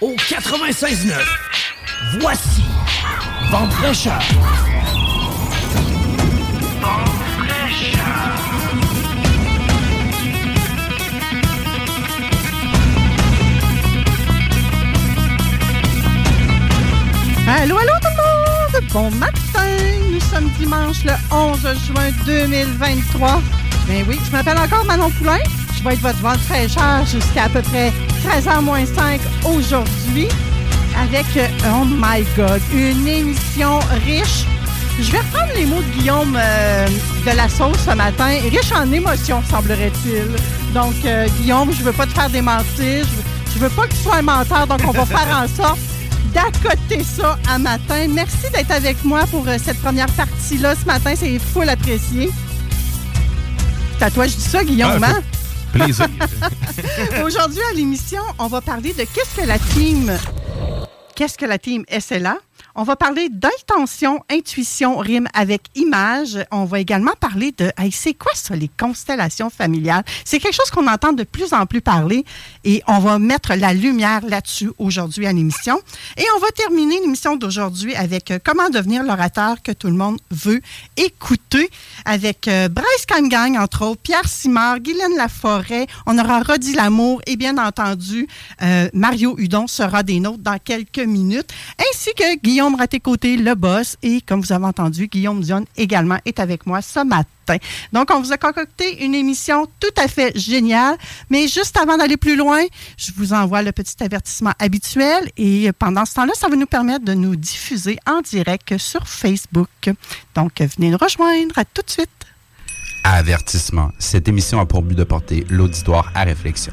Au 96.9, voici Vente fraîcheur. Allô, allô tout le monde! Bon matin! Nous sommes dimanche le 11 juin 2023. Ben oui, je m'appelle encore Manon Poulain. Je vais être votre vente fraîcheur jusqu'à à peu près 13h moins 5 aujourd'hui avec, euh, oh my God, une émission riche. Je vais reprendre les mots de Guillaume euh, de la sauce ce matin. Riche en émotions, semblerait-il. Donc, euh, Guillaume, je veux pas te faire démentir. Je veux, veux pas que tu sois un menteur, donc on va faire en sorte d'accoter ça à matin. Merci d'être avec moi pour euh, cette première partie-là ce matin. C'est full apprécié. À toi, je dis ça, Guillaume, Ah, hein? Aujourd'hui, à l'émission, on va parler de qu'est-ce que la team... Qu'est-ce que la team SLA? On va parler d'intention, intuition, rime avec image. On va également parler de, hey, c'est quoi ça, les constellations familiales? C'est quelque chose qu'on entend de plus en plus parler et on va mettre la lumière là-dessus aujourd'hui à l'émission. Et on va terminer l'émission d'aujourd'hui avec euh, comment devenir l'orateur que tout le monde veut écouter avec euh, Bryce Cangang, entre autres, Pierre Simard, Guylaine Laforêt. On aura Rodi Lamour et bien entendu, euh, Mario Hudon sera des nôtres dans quelques minutes, ainsi que Guillaume Raté-Côté, le boss. Et comme vous avez entendu, Guillaume Dion également est avec moi ce matin. Donc, on vous a concocté une émission tout à fait géniale. Mais juste avant d'aller plus loin, je vous envoie le petit avertissement habituel. Et pendant ce temps-là, ça va nous permettre de nous diffuser en direct sur Facebook. Donc, venez nous rejoindre. À tout de suite. Avertissement. Cette émission a pour but de porter l'auditoire à réflexion.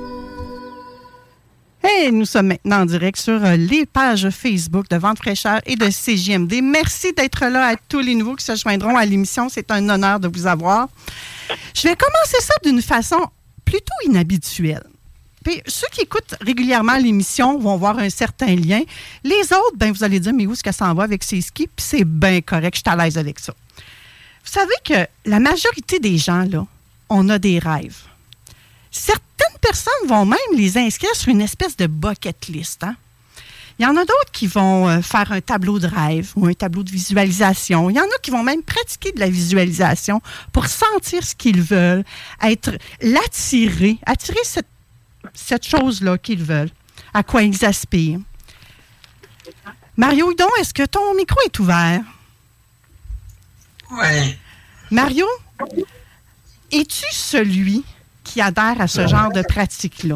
Nous sommes maintenant en direct sur euh, les pages Facebook de Vente fraîcheur et de CJMD. Merci d'être là à tous les nouveaux qui se joindront à l'émission. C'est un honneur de vous avoir. Je vais commencer ça d'une façon plutôt inhabituelle. Puis ceux qui écoutent régulièrement l'émission vont voir un certain lien. Les autres, ben vous allez dire, mais où est-ce que ça va avec ces skis? Puis c'est bien correct, je suis à l'aise avec ça. Vous savez que la majorité des gens, là, on a des rêves. Certaines personnes vont même les inscrire sur une espèce de bucket list. hein. Il y en a d'autres qui vont euh, faire un tableau de rêve ou un tableau de visualisation. Il y en a qui vont même pratiquer de la visualisation pour sentir ce qu'ils veulent, être l'attirer, attirer cette, cette chose-là qu'ils veulent, à quoi ils aspirent. Mario Hudon, est-ce que ton micro est ouvert? Oui. Mario, es-tu celui qui adhère à ce genre de pratique-là?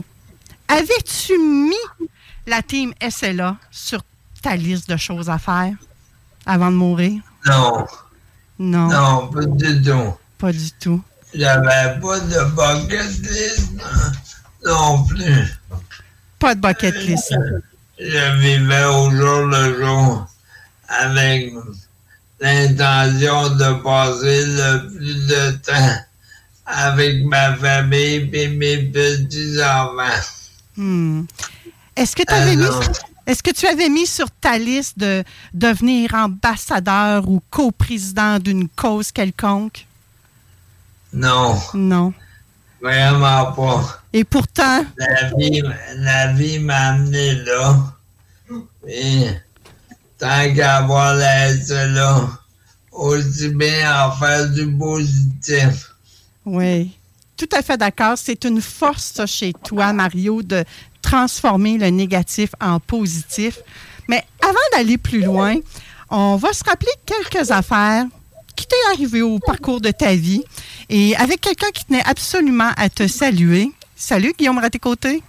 Avais-tu mis la team SLA sur ta liste de choses à faire avant de mourir? Non. Non. Non, pas du tout. Pas du tout. J'avais pas de bucket list non plus. Pas de bucket list. Je vivais au jour le jour avec l'intention de passer le plus de temps avec ma famille et mes petits-enfants. Hmm. Est-ce que tu avais mis... Alors, Est-ce que tu avais mis sur ta liste de devenir ambassadeur ou coprésident d'une cause quelconque? Non, Non. vraiment pas. Et pourtant, La vie, la vie m'a amené là. Et tant qu'à avoir la là, aussi bien en faire du positif. Oui, tout à fait d'accord. C'est une force ça, chez toi, Mario, de transformer le négatif en positif. Mais avant d'aller plus loin, on va se rappeler quelques affaires qui t'est arrivé au parcours de ta vie et avec quelqu'un qui tenait absolument à te saluer. Salut, Guillaume Raté-Côté.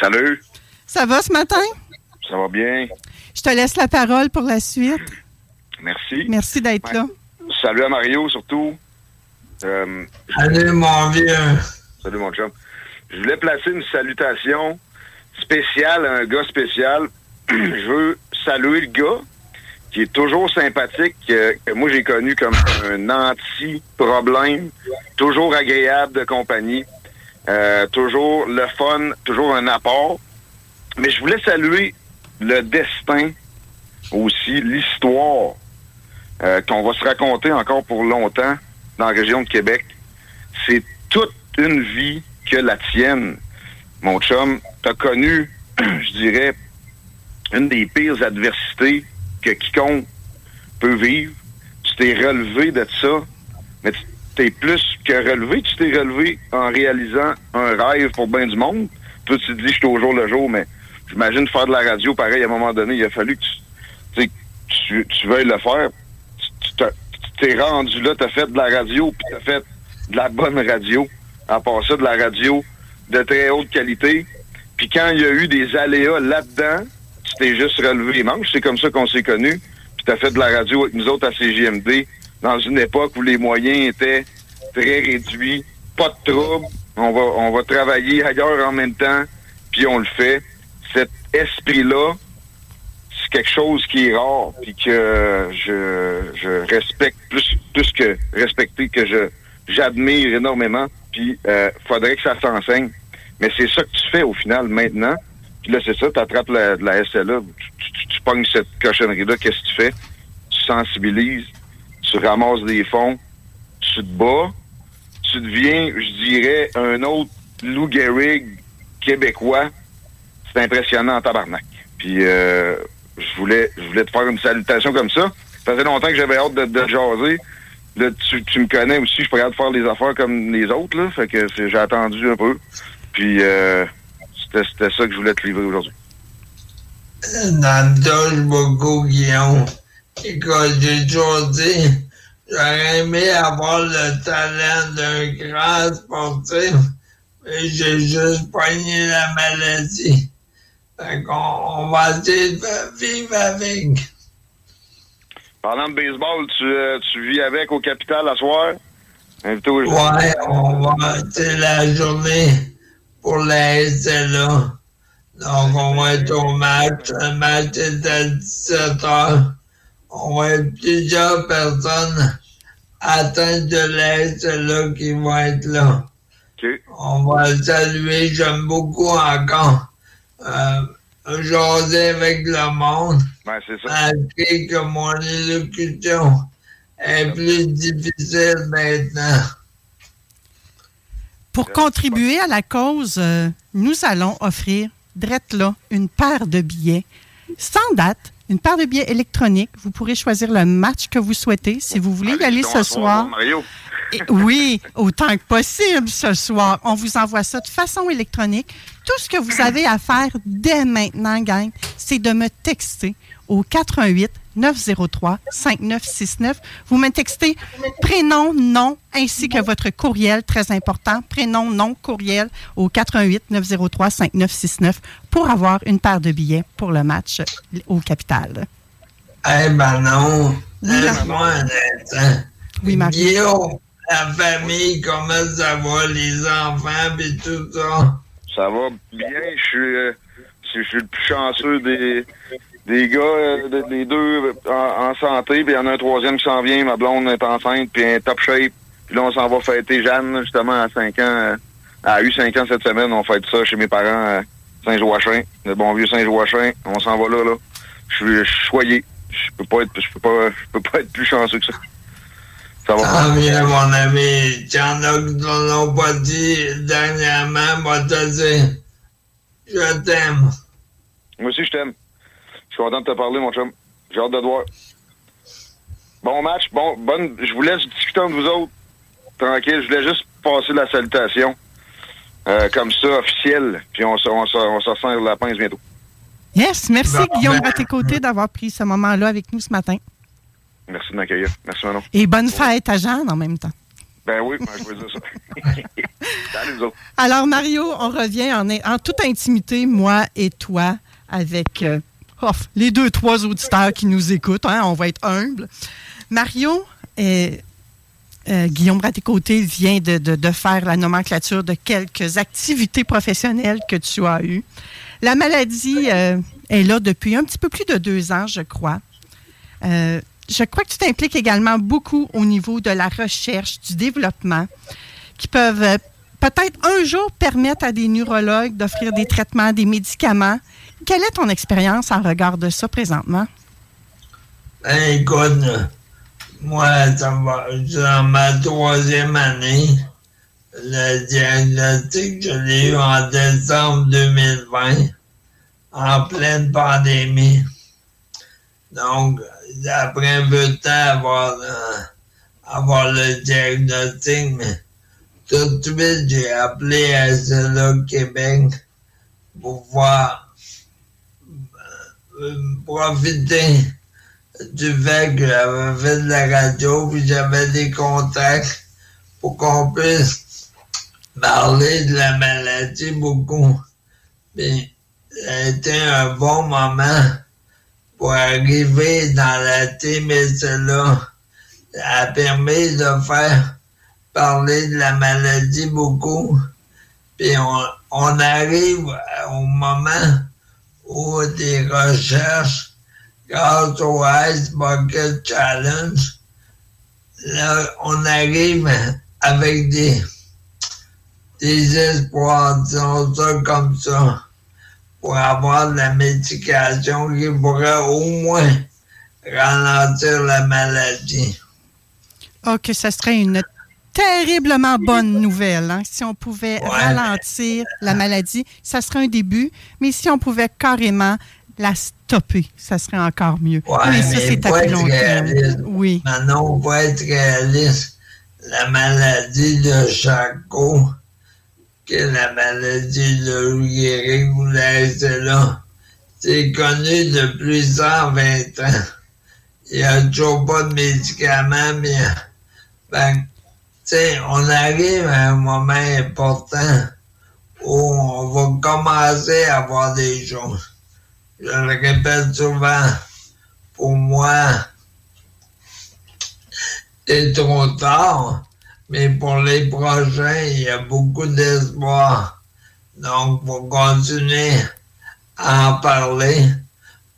Salut, Ça va ce matin? ça va bien? Je te laisse la parole pour la suite. Merci. Merci d'être là. Salut à Mario surtout. Euh, Allez, mon vieux. salut mon chum. Je voulais placer une salutation spéciale à un gars spécial. Je veux saluer le gars qui est toujours sympathique, que, que moi j'ai connu comme un anti-problème, toujours agréable de compagnie, euh, toujours le fun, toujours un apport. Mais je voulais saluer le destin aussi, l'histoire euh, qu'on va se raconter encore pour longtemps dans la région de Québec. C'est toute une vie que la tienne, mon chum. T'as connu, je dirais, une des pires adversités que quiconque peut vivre. Tu t'es relevé de ça, mais tu t'es plus que relevé. Tu t'es relevé en réalisant un rêve pour bien du monde. Toi, tu te dis, je suis au jour le jour, mais j'imagine faire de la radio pareil, à un moment donné, il a fallu que tu, tu, tu veuilles le faire. Tu- Tu t'as- tu t'es rendu là, t'as fait de la radio, puis t'as fait de la bonne radio. À part ça, de la radio de très haute qualité. Puis quand il y a eu des aléas là-dedans, tu t'es juste relevé les manches. C'est comme ça qu'on s'est connus. Puis t'as fait de la radio avec nous autres à CGMD dans une époque où les moyens étaient très réduits. Pas de trouble. On va, on va travailler ailleurs en même temps. Puis on le fait. Cet esprit-là, quelque chose qui est rare. Puis que je, je respecte plus, plus que respecter, que je j'admire énormément. Puis euh, faudrait que ça s'enseigne. Mais c'est ça que tu fais au final maintenant. Puis là, c'est ça, tu attrapes la, la SLA, tu, tu, tu pognes cette cochonnerie-là, qu'est-ce que tu fais? Tu sensibilises, tu ramasses des fonds, tu te bats, tu deviens, je dirais, un autre Lou Gehrig québécois. C'est impressionnant en tabarnak. Puis euh, je voulais je voulais te faire une salutation comme ça. Ça faisait longtemps que j'avais hâte de, de jaser. Là, tu, tu me connais aussi, je pourrais de faire les affaires comme les autres, là. Fait que j'ai attendu un peu. Puis euh, c'était ça que je voulais te livrer aujourd'hui. Touche beaucoup, Guillaume. Écoute, j'ai toujours dit, j'aurais aimé avoir le talent d'un grand sportif, mais j'ai juste poigné la maladie. On va vivre avec. Parlant de baseball, tu, euh, tu vis avec au Capital à soir? Invité au Ouais, on va, c'est la journée pour la SLA. Donc, on va être au match. Le match est à 17 heures. On va être plusieurs personnes atteintes de la SLA qui vont être là. On va le saluer. J'aime beaucoup encore euh, jaser avec le monde. Ouais, c'est ça. Malgré que mon élocution est plus difficile maintenant. Pour contribuer à la cause, euh, nous allons offrir, drette là, une paire de billets sans date, une paire de billets électroniques. Vous pourrez choisir le match que vous souhaitez. Si vous voulez y aller ce soir, Mario. Et oui, autant que possible ce soir. On vous envoie ça de façon électronique. Tout ce que vous avez à faire dès maintenant, gang, c'est de me texter au 88 903 5969. Vous me textez prénom, nom, ainsi que votre courriel, très important. Prénom, nom, courriel au 88 903 5969 pour avoir une paire de billets pour le match au Capital. Eh ben non, Oui, laisse-moi un instant. Oui, Marie. Guillaume, la famille, comment ça va, les enfants et tout ça? Ça va bien. Je suis, euh, je suis le plus chanceux des, des gars, euh, de- des deux en, santé. Puis il y en a un troisième qui s'en vient. Ma blonde est enceinte, puis est top shape. Puis là, on s'en va fêter Jeanne, justement, à 5 ans. euh, Elle a eu 5 ans cette semaine. On fête ça chez mes parents euh, Saint-Joachim, le bon vieux Saint-Joachim. On s'en va là, là. Je suis choyé. Je peux pas être, je peux pas, je peux pas être plus chanceux que ça. Ça va. Tant mieux, mon ami. Y en a qui ne l'ont pas dit dernièrement, moi te dire, je t'aime. Moi aussi, je t'aime. Je suis content de te parler, mon chum. J'ai hâte de te voir. Bon match. Bon, bonne. Je vous laisse discuter entre vous autres. Tranquille. Je voulais juste passer la salutation. euh, comme ça, officielle. Puis on se, on se, on se resserre la pince bientôt. Yes, merci Bon, Guillaume ben- à tes côtés d'avoir pris ce moment-là avec nous ce matin. Merci de m'accueillir. Merci, Manon. Et bonne fête à Jeanne en même temps. Ben oui, ben, je veux dire ça. Autres. Alors, Mario, on revient en, en toute intimité, moi et toi, avec euh, oh, les deux, trois auditeurs qui nous écoutent. hein, on va être humble. Mario, euh, euh, Guillaume Raté-Côté vient de, de- de faire la nomenclature de quelques activités professionnelles que tu as eues. La maladie euh, est là depuis un petit peu plus de deux ans, je crois. Je crois que tu t'impliques également beaucoup au niveau de la recherche, du développement, qui peuvent euh, peut-être un jour permettre à des neurologues d'offrir des traitements, des médicaments. Quelle est ton expérience en regard de ça présentement? Ben, écoute, moi, ça va, dans ma troisième année, le diagnostic, je l'ai eu en décembre 2020, en pleine pandémie. Donc, après un peu de temps avoir, euh, avoir le diagnostic, mais tout de suite, j'ai appelé à SLA Québec pour voir, euh, profiter du fait que j'avais fait de la radio, puis j'avais des contacts pour qu'on puisse parler de la maladie beaucoup. Puis, ça a été un bon moment pour arriver dans la team là. Ça a permis de faire parler de la maladie beaucoup. Puis on, on arrive au moment où des recherches grâce au Ice Bucket Challenge, là, on arrive avec des, des espoirs, disons comme ça, pour avoir de la médication qui pourrait au moins ralentir la maladie. Oh, que ce serait une terriblement bonne nouvelle. hein. Si on pouvait Ouais. ralentir la maladie, ça serait un début. Mais si on pouvait carrément la stopper, ça serait encore mieux. Ouais, mais ça, c'est à plus long terme. Oui. Maintenant, on va être réaliste. La maladie de Charcot, que la maladie de Louis Guérin ou la SLA, c'est connu depuis 120 ans. Il n'y a toujours pas de médicaments, mais ben, on arrive à un moment important où on va commencer à voir des choses. Je le répète souvent, pour moi, c'est trop tard, mais pour les prochains, il y a beaucoup d'espoir. Donc, faut continuer à en parler,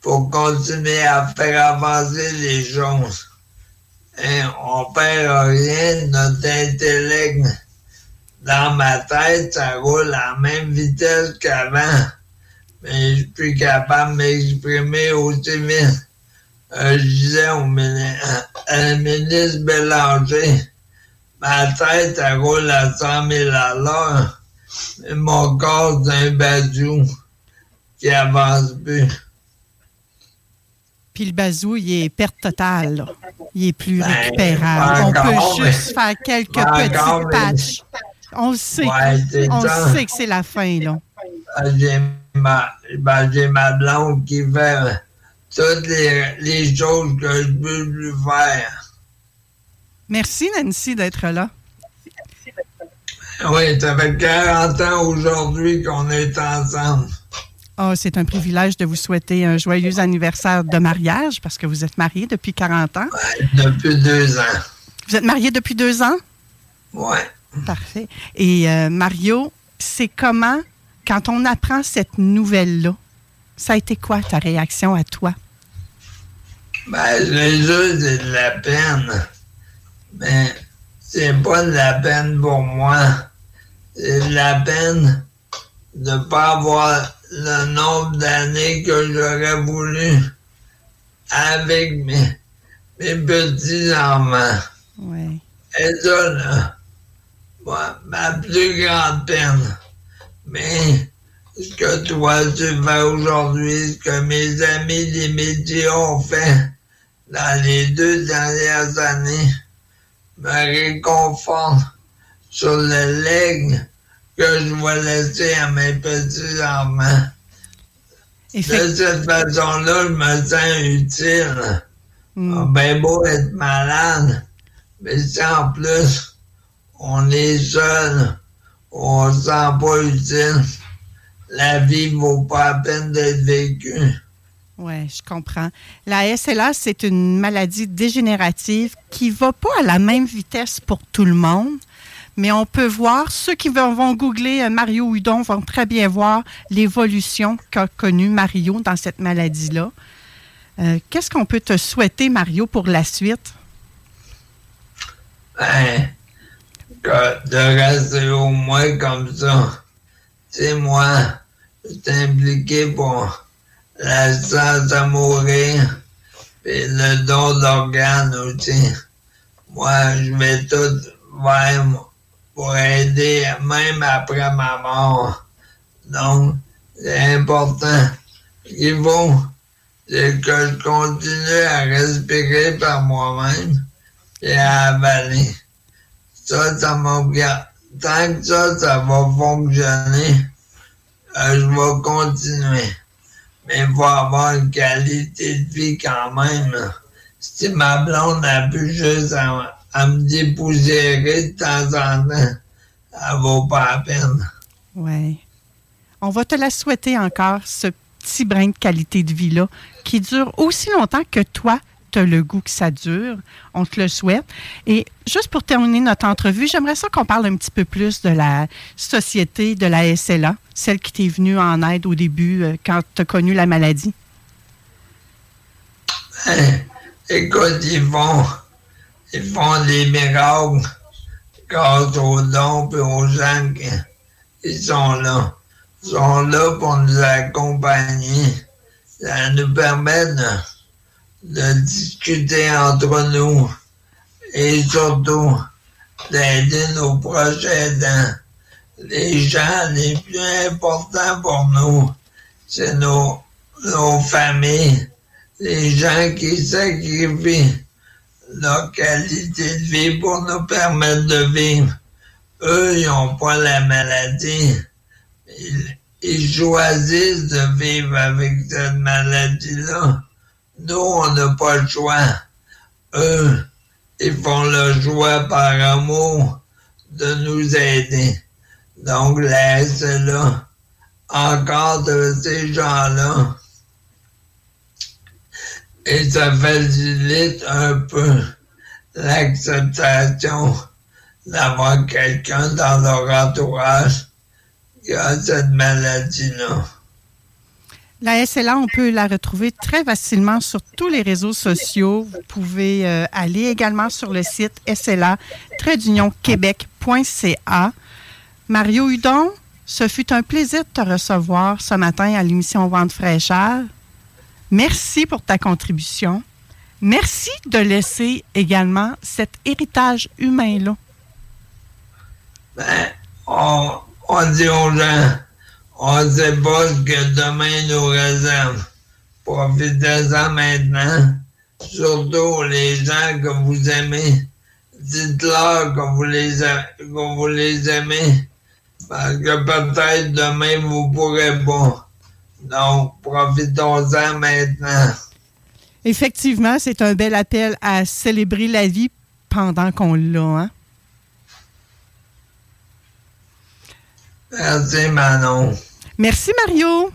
faut continuer à faire avancer les choses. Et on perd rien, notre intellect dans ma tête, ça roule à la même vitesse qu'avant. Mais je suis plus capable de m'exprimer aussi vite. Euh, je disais au ministre Bélanger, ma tête, elle roule à 100 000 à l'heure, mais mon corps, c'est un bazou qui avance plus. Puis le bazou, il est perte totale. là. Il est plus Ben, récupérable. On encore, peut mais- juste faire quelques petits patchs. On le sait. Ouais, On ça. sait que c'est la fin, là. Ah, J'ai ma, ben, j'ai ma blonde qui fait toutes les, les choses que je peux lui faire. Merci, Nancy, d'être là. Oui, ça fait 40 ans aujourd'hui qu'on est ensemble. Oh, c'est un privilège de vous souhaiter un joyeux anniversaire de mariage parce que vous êtes mariés depuis 40 ans. Depuis deux ans. Vous êtes mariés depuis deux ans? Ouais. Parfait. Et euh, Mario, c'est comment, quand on apprend cette nouvelle-là, ça a été quoi ta réaction à toi? Ben, jeux, c'est de la peine. Mais c'est pas de la peine pour moi. C'est de la peine de pas avoir le nombre d'années que j'aurais voulu avec mes, mes petits-enfants. Oui. Et ça, là, moi, ma plus grande peine. Mais ce que toi tu fais aujourd'hui, ce que mes amis des médias ont fait dans les deux dernières années, me réconforte sur le legs que je vais laisser à mes petits-enfants. De cette façon-là, je me sens utile. Mm. Ben beau être malade, mais si en plus on est seul, on se sent pas utile, la vie vaut pas la peine d'être vécue. Oui, je comprends. La SLA, c'est une maladie dégénérative qui ne va pas à la même vitesse pour tout le monde, mais on peut voir, ceux qui vont, googler euh, Mario Hudon vont très bien voir l'évolution qu'a connue Mario dans cette maladie-là. Euh, Qu'est-ce qu'on peut te souhaiter, Mario, pour la suite? Ben, que de rester au moins comme ça. Sais, moi, je suis impliqué pour l'assistance à mourir et le don d'organes aussi. Moi, je vais tout faire pour aider même après ma mort. Donc, c'est important. Qu'il faut, c'est que je continue à respirer par moi-même et à avaler. Ça, ça bien. Tant que ça, ça va fonctionner, euh, je vais continuer. Mais il faut avoir une qualité de vie quand même. Si ma blonde a pu juste à, à me dépoussiérer de temps en temps, ça vaut pas la peine. Oui. On va te la souhaiter encore, ce petit brin de qualité de vie-là, qui dure aussi longtemps que toi, le goût que ça dure. On te le souhaite. Et juste pour terminer notre entrevue, j'aimerais ça qu'on parle un petit peu plus de la société de la SLA, celle qui t'est venue en aide au début euh, quand tu as connu la maladie. Hein, Écoute, ils font, ils font des miracles grâce aux dons et aux gens qui ils sont là. Ils sont là pour nous accompagner. Ça nous permet de, de discuter entre nous et surtout d'aider nos proches aidants. Les gens les plus importants pour nous, c'est nos, nos familles, les gens qui sacrifient leur qualité de vie pour nous permettre de vivre. Eux, ils n'ont pas la maladie. Ils, ils choisissent de vivre avec cette maladie-là. Nous, on n'a pas le choix. Eux, ils font le choix par amour de nous aider. Donc, la SLA, encore de ces gens-là, et ça facilite un peu l'acceptation d'avoir quelqu'un dans leur entourage qui a cette maladie-là. La SLA, on peut la retrouver très facilement sur tous les réseaux sociaux. Vous pouvez euh, aller également sur le site sla-québec.ca. Mario Hudon, ce fut un plaisir de te recevoir ce matin à l'émission Vente fraîcheur. Merci pour ta contribution. Merci de laisser également cet héritage humain-là. Ben, on, on ne sait pas ce que demain nous réserve. Profitez-en maintenant. Surtout les gens que vous aimez. Dites-leur que vous les, a- que vous les aimez. Parce que peut-être demain vous pourrez pas. Donc, profitons-en maintenant. Effectivement, c'est un bel appel à célébrer la vie pendant qu'on l'a. hein? Merci Manon. Merci, Mario.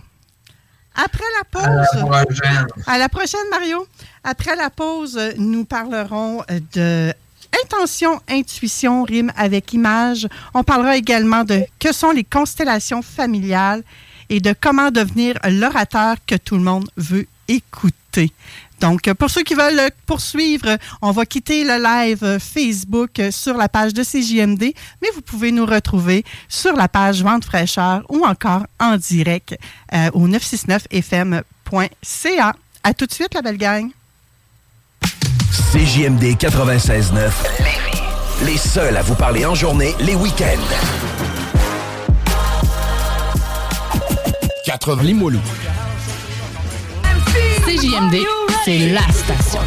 Après la À la pause. prochaine. À la prochaine, Mario. Après la pause, nous parlerons de intention, intuition, rime avec image. On parlera également de que sont les constellations familiales et de comment devenir l'orateur que tout le monde veut écouter. Donc, pour ceux qui veulent poursuivre, on va quitter le live Facebook sur la page de CJMD, mais vous pouvez nous retrouver sur la page Vente fraîcheur ou encore en direct euh, au 969fm.ca. À tout de suite, la belle gang. CJMD 96.9. Les seuls à vous parler en journée, les week-ends. 80 Limoilou. CJMD, c'est la station.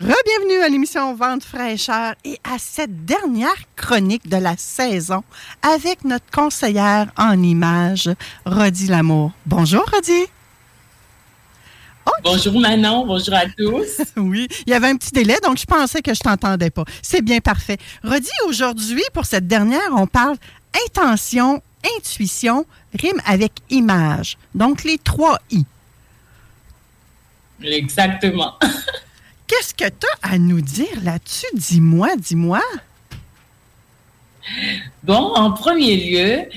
Rebienvenue à l'émission Vente fraîcheur et à cette dernière chronique de la saison avec notre conseillère en images, Rodi Lamour. Bonjour, Rodi. Bonjour Manon, bonjour à tous. oui, il y avait un petit délai, donc je pensais que je t'entendais pas. C'est bien parfait. Rodi, aujourd'hui, pour cette dernière, on parle intention, intuition, rime avec image. Donc, les trois I. Exactement. Qu'est-ce que tu as à nous dire là-dessus? Dis-moi, dis-moi. Bon, en premier lieu,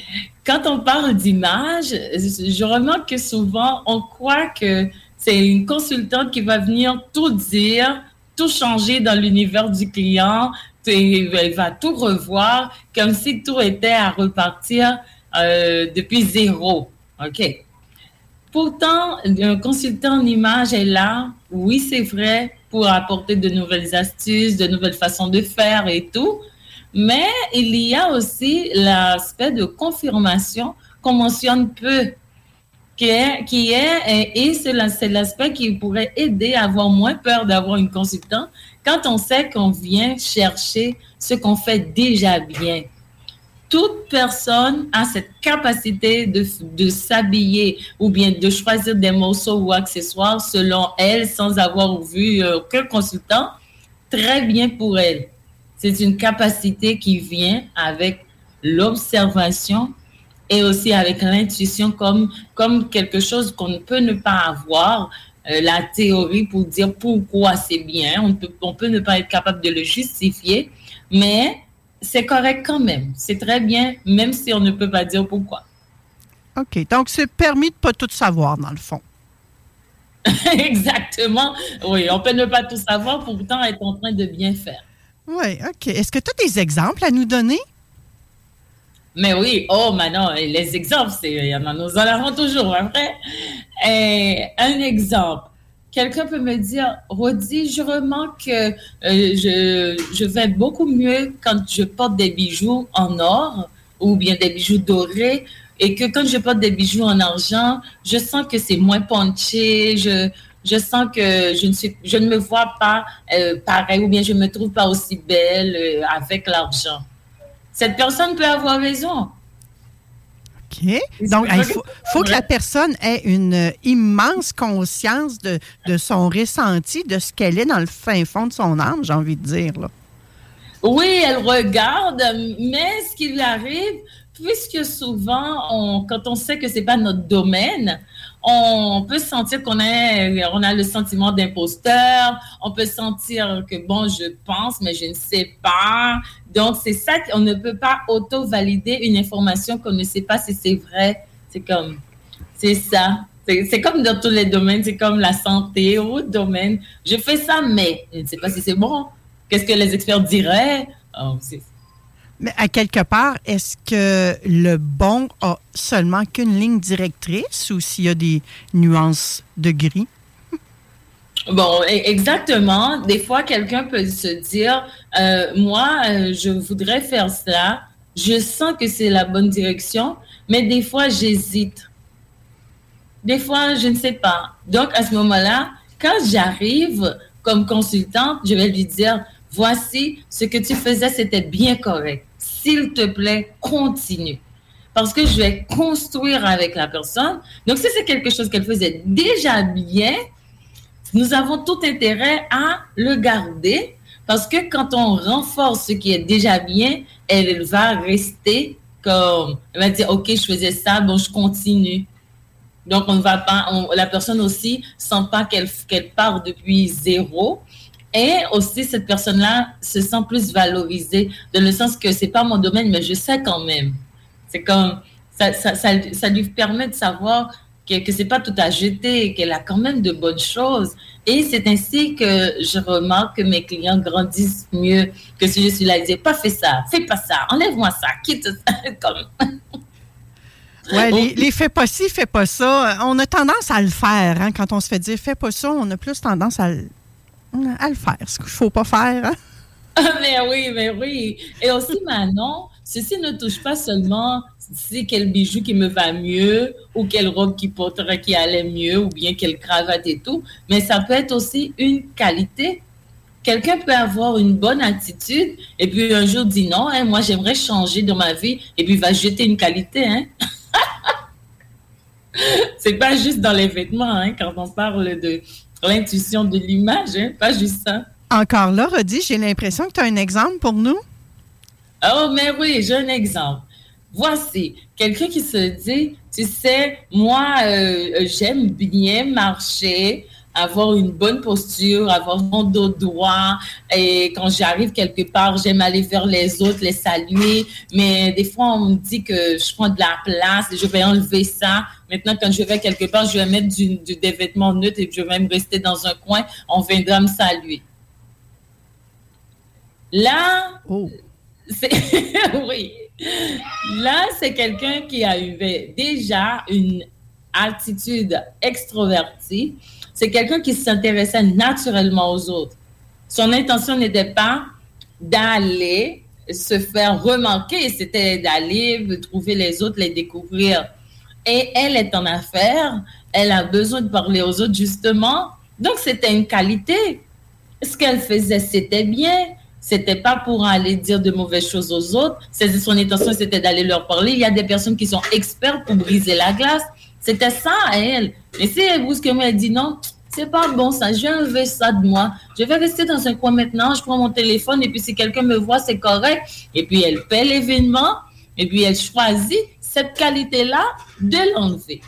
quand on parle d'image, je remarque que souvent, on croit que c'est une consultante qui va venir tout dire, tout changer dans l'univers du client, elle va tout revoir comme si tout était à repartir euh, depuis zéro. OK. Pourtant, un consultant en image est là, oui, c'est vrai, pour apporter de nouvelles astuces, de nouvelles façons de faire et tout. Mais il y a aussi l'aspect de confirmation qu'on mentionne peu, qui qui est et c'est l'aspect qui pourrait aider à avoir moins peur d'avoir une consultante quand on sait qu'on vient chercher ce qu'on fait déjà bien toute personne a cette capacité de, de s'habiller ou bien de choisir des morceaux ou accessoires selon elle sans avoir vu euh, aucun consultant. Très bien pour elle. C'est une capacité qui vient avec l'observation et aussi avec l'intuition comme, comme quelque chose qu'on ne peut ne pas avoir. Euh, la théorie pour dire pourquoi c'est bien. On peut, on peut ne pas être capable de le justifier, mais c'est correct quand même. C'est très bien, même si on ne peut pas dire pourquoi. OK. Donc, c'est permis de ne pas tout savoir, dans le fond. Exactement. Oui, on peut ne pas tout savoir, pourtant être en train de bien faire. Oui, OK. Est-ce que tu as des exemples à nous donner? Mais oui, oh, maintenant, les exemples, c'est, nous en avons toujours, un vrai? Et un exemple quelqu'un peut me dire, Rodi, je remarque que euh, je, vais beaucoup mieux quand je porte des bijoux en or ou bien des bijoux dorés et que quand je porte des bijoux en argent, je sens que c'est moins punché, je, sens que je ne, suis, je ne me vois pas euh, pareil ou bien je ne me trouve pas aussi belle euh, avec l'argent. Cette personne peut avoir raison. Donc, il faut, que la personne ait une immense conscience de, son ressenti, de ce qu'elle est dans le fin fond de son âme, j'ai envie de dire. Oui, elle regarde, mais ce qui arrive, puisque souvent, quand on sait que ce n'est pas notre domaine, on peut sentir qu'on on a le sentiment d'imposteur, on peut sentir que, bon, je pense, mais je ne sais pas. Donc, c'est ça qu'on ne peut pas auto-valider une information qu'on ne sait pas si c'est vrai. C'est comme, c'est ça. C'est comme dans tous les domaines, c'est comme la santé ou autre domaine. Je fais ça, mais je ne sais pas si c'est bon. Qu'est-ce que les experts diraient? Oh, mais à quelque part, est-ce que le bon a seulement qu'une ligne directrice ou s'il y a des nuances de gris? Bon, e-, exactement. Des fois, quelqu'un peut se dire, euh, moi, euh, je voudrais faire cela, je sens que c'est la bonne direction, mais des fois, j'hésite. Des fois, je ne sais pas. Donc, à ce moment-là, quand j'arrive comme consultante, je vais lui dire, voici ce que tu faisais, c'était bien correct. S'il te plaît, continue. Parce que je vais construire avec la personne. Donc, si c'est quelque chose qu'elle faisait déjà bien, nous avons tout intérêt à le garder parce que quand on renforce ce qui est déjà bien, elle va rester comme, elle va dire, OK, je faisais ça, bon, je continue. Donc, on ne va pas, la personne aussi sent pas qu'elle qu'elle part depuis zéro, et aussi, cette personne-là se sent plus valorisée, dans le sens que c'est pas mon domaine, mais je sais quand même. C'est comme, ça, ça, ça, lui permet de savoir que, que c'est pas tout à jeter, qu'elle a quand même de bonnes choses. Et c'est ainsi que je remarque que mes clients grandissent mieux que si je suis là et disais, pas fais ça, fais pas ça, enlève-moi ça, quitte ça. Comme... Ouais, les, les fais pas ci, fais pas ça. On a tendance à le faire. Hein, quand on se fait dire fais pas ça, on a plus tendance à, le- à le faire. Ce qu'il faut pas faire. hein. mais oui, mais oui. Et aussi, Manon, ceci ne touche pas seulement c'est quel bijou qui me va mieux ou quelle robe qui porterait qui allait mieux ou bien quelle cravate et tout, mais ça peut être aussi une qualité. Quelqu'un peut avoir une bonne attitude et puis un jour dit non, hein, moi j'aimerais changer dans ma vie et puis va jeter une qualité. Hein. C'est pas juste dans les vêtements hein, quand on parle de l'intuition de l'image, hein, pas juste ça. Encore là, Rodi, j'ai l'impression que tu as un exemple pour nous. Oh, mais oui, j'ai un exemple. Voici, quelqu'un qui se dit, tu sais, moi, euh, j'aime bien marcher, avoir une bonne posture, avoir mon dos droit. Et quand j'arrive quelque part, j'aime aller vers les autres, les saluer. Mais des fois, on me dit que je prends de la place et je vais enlever ça. Maintenant, quand je vais quelque part, je vais mettre du- du- des vêtements neutres et je vais me rester dans un coin. On viendra me saluer. Là, c'est oui. Là, c'est quelqu'un qui avait déjà une attitude extrovertie. C'est quelqu'un qui s'intéressait naturellement aux autres. Son intention n'était pas d'aller se faire remarquer, c'était d'aller trouver les autres, les découvrir. Et elle est en affaires, elle a besoin de parler aux autres justement. Donc, c'était une qualité. Ce qu'elle faisait, c'était bien. C'était pas pour aller dire de mauvaises choses aux autres. Son intention, c'était d'aller leur parler. Il y a des personnes qui sont expertes pour briser la glace. C'était ça à elle. Mais si elle brusquement elle dit non, c'est pas bon ça, je vais enlever ça de moi. Je vais rester dans un coin maintenant, je prends mon téléphone et puis si quelqu'un me voit, c'est correct. Et puis elle paie l'événement et puis elle choisit cette qualité-là de l'enlever.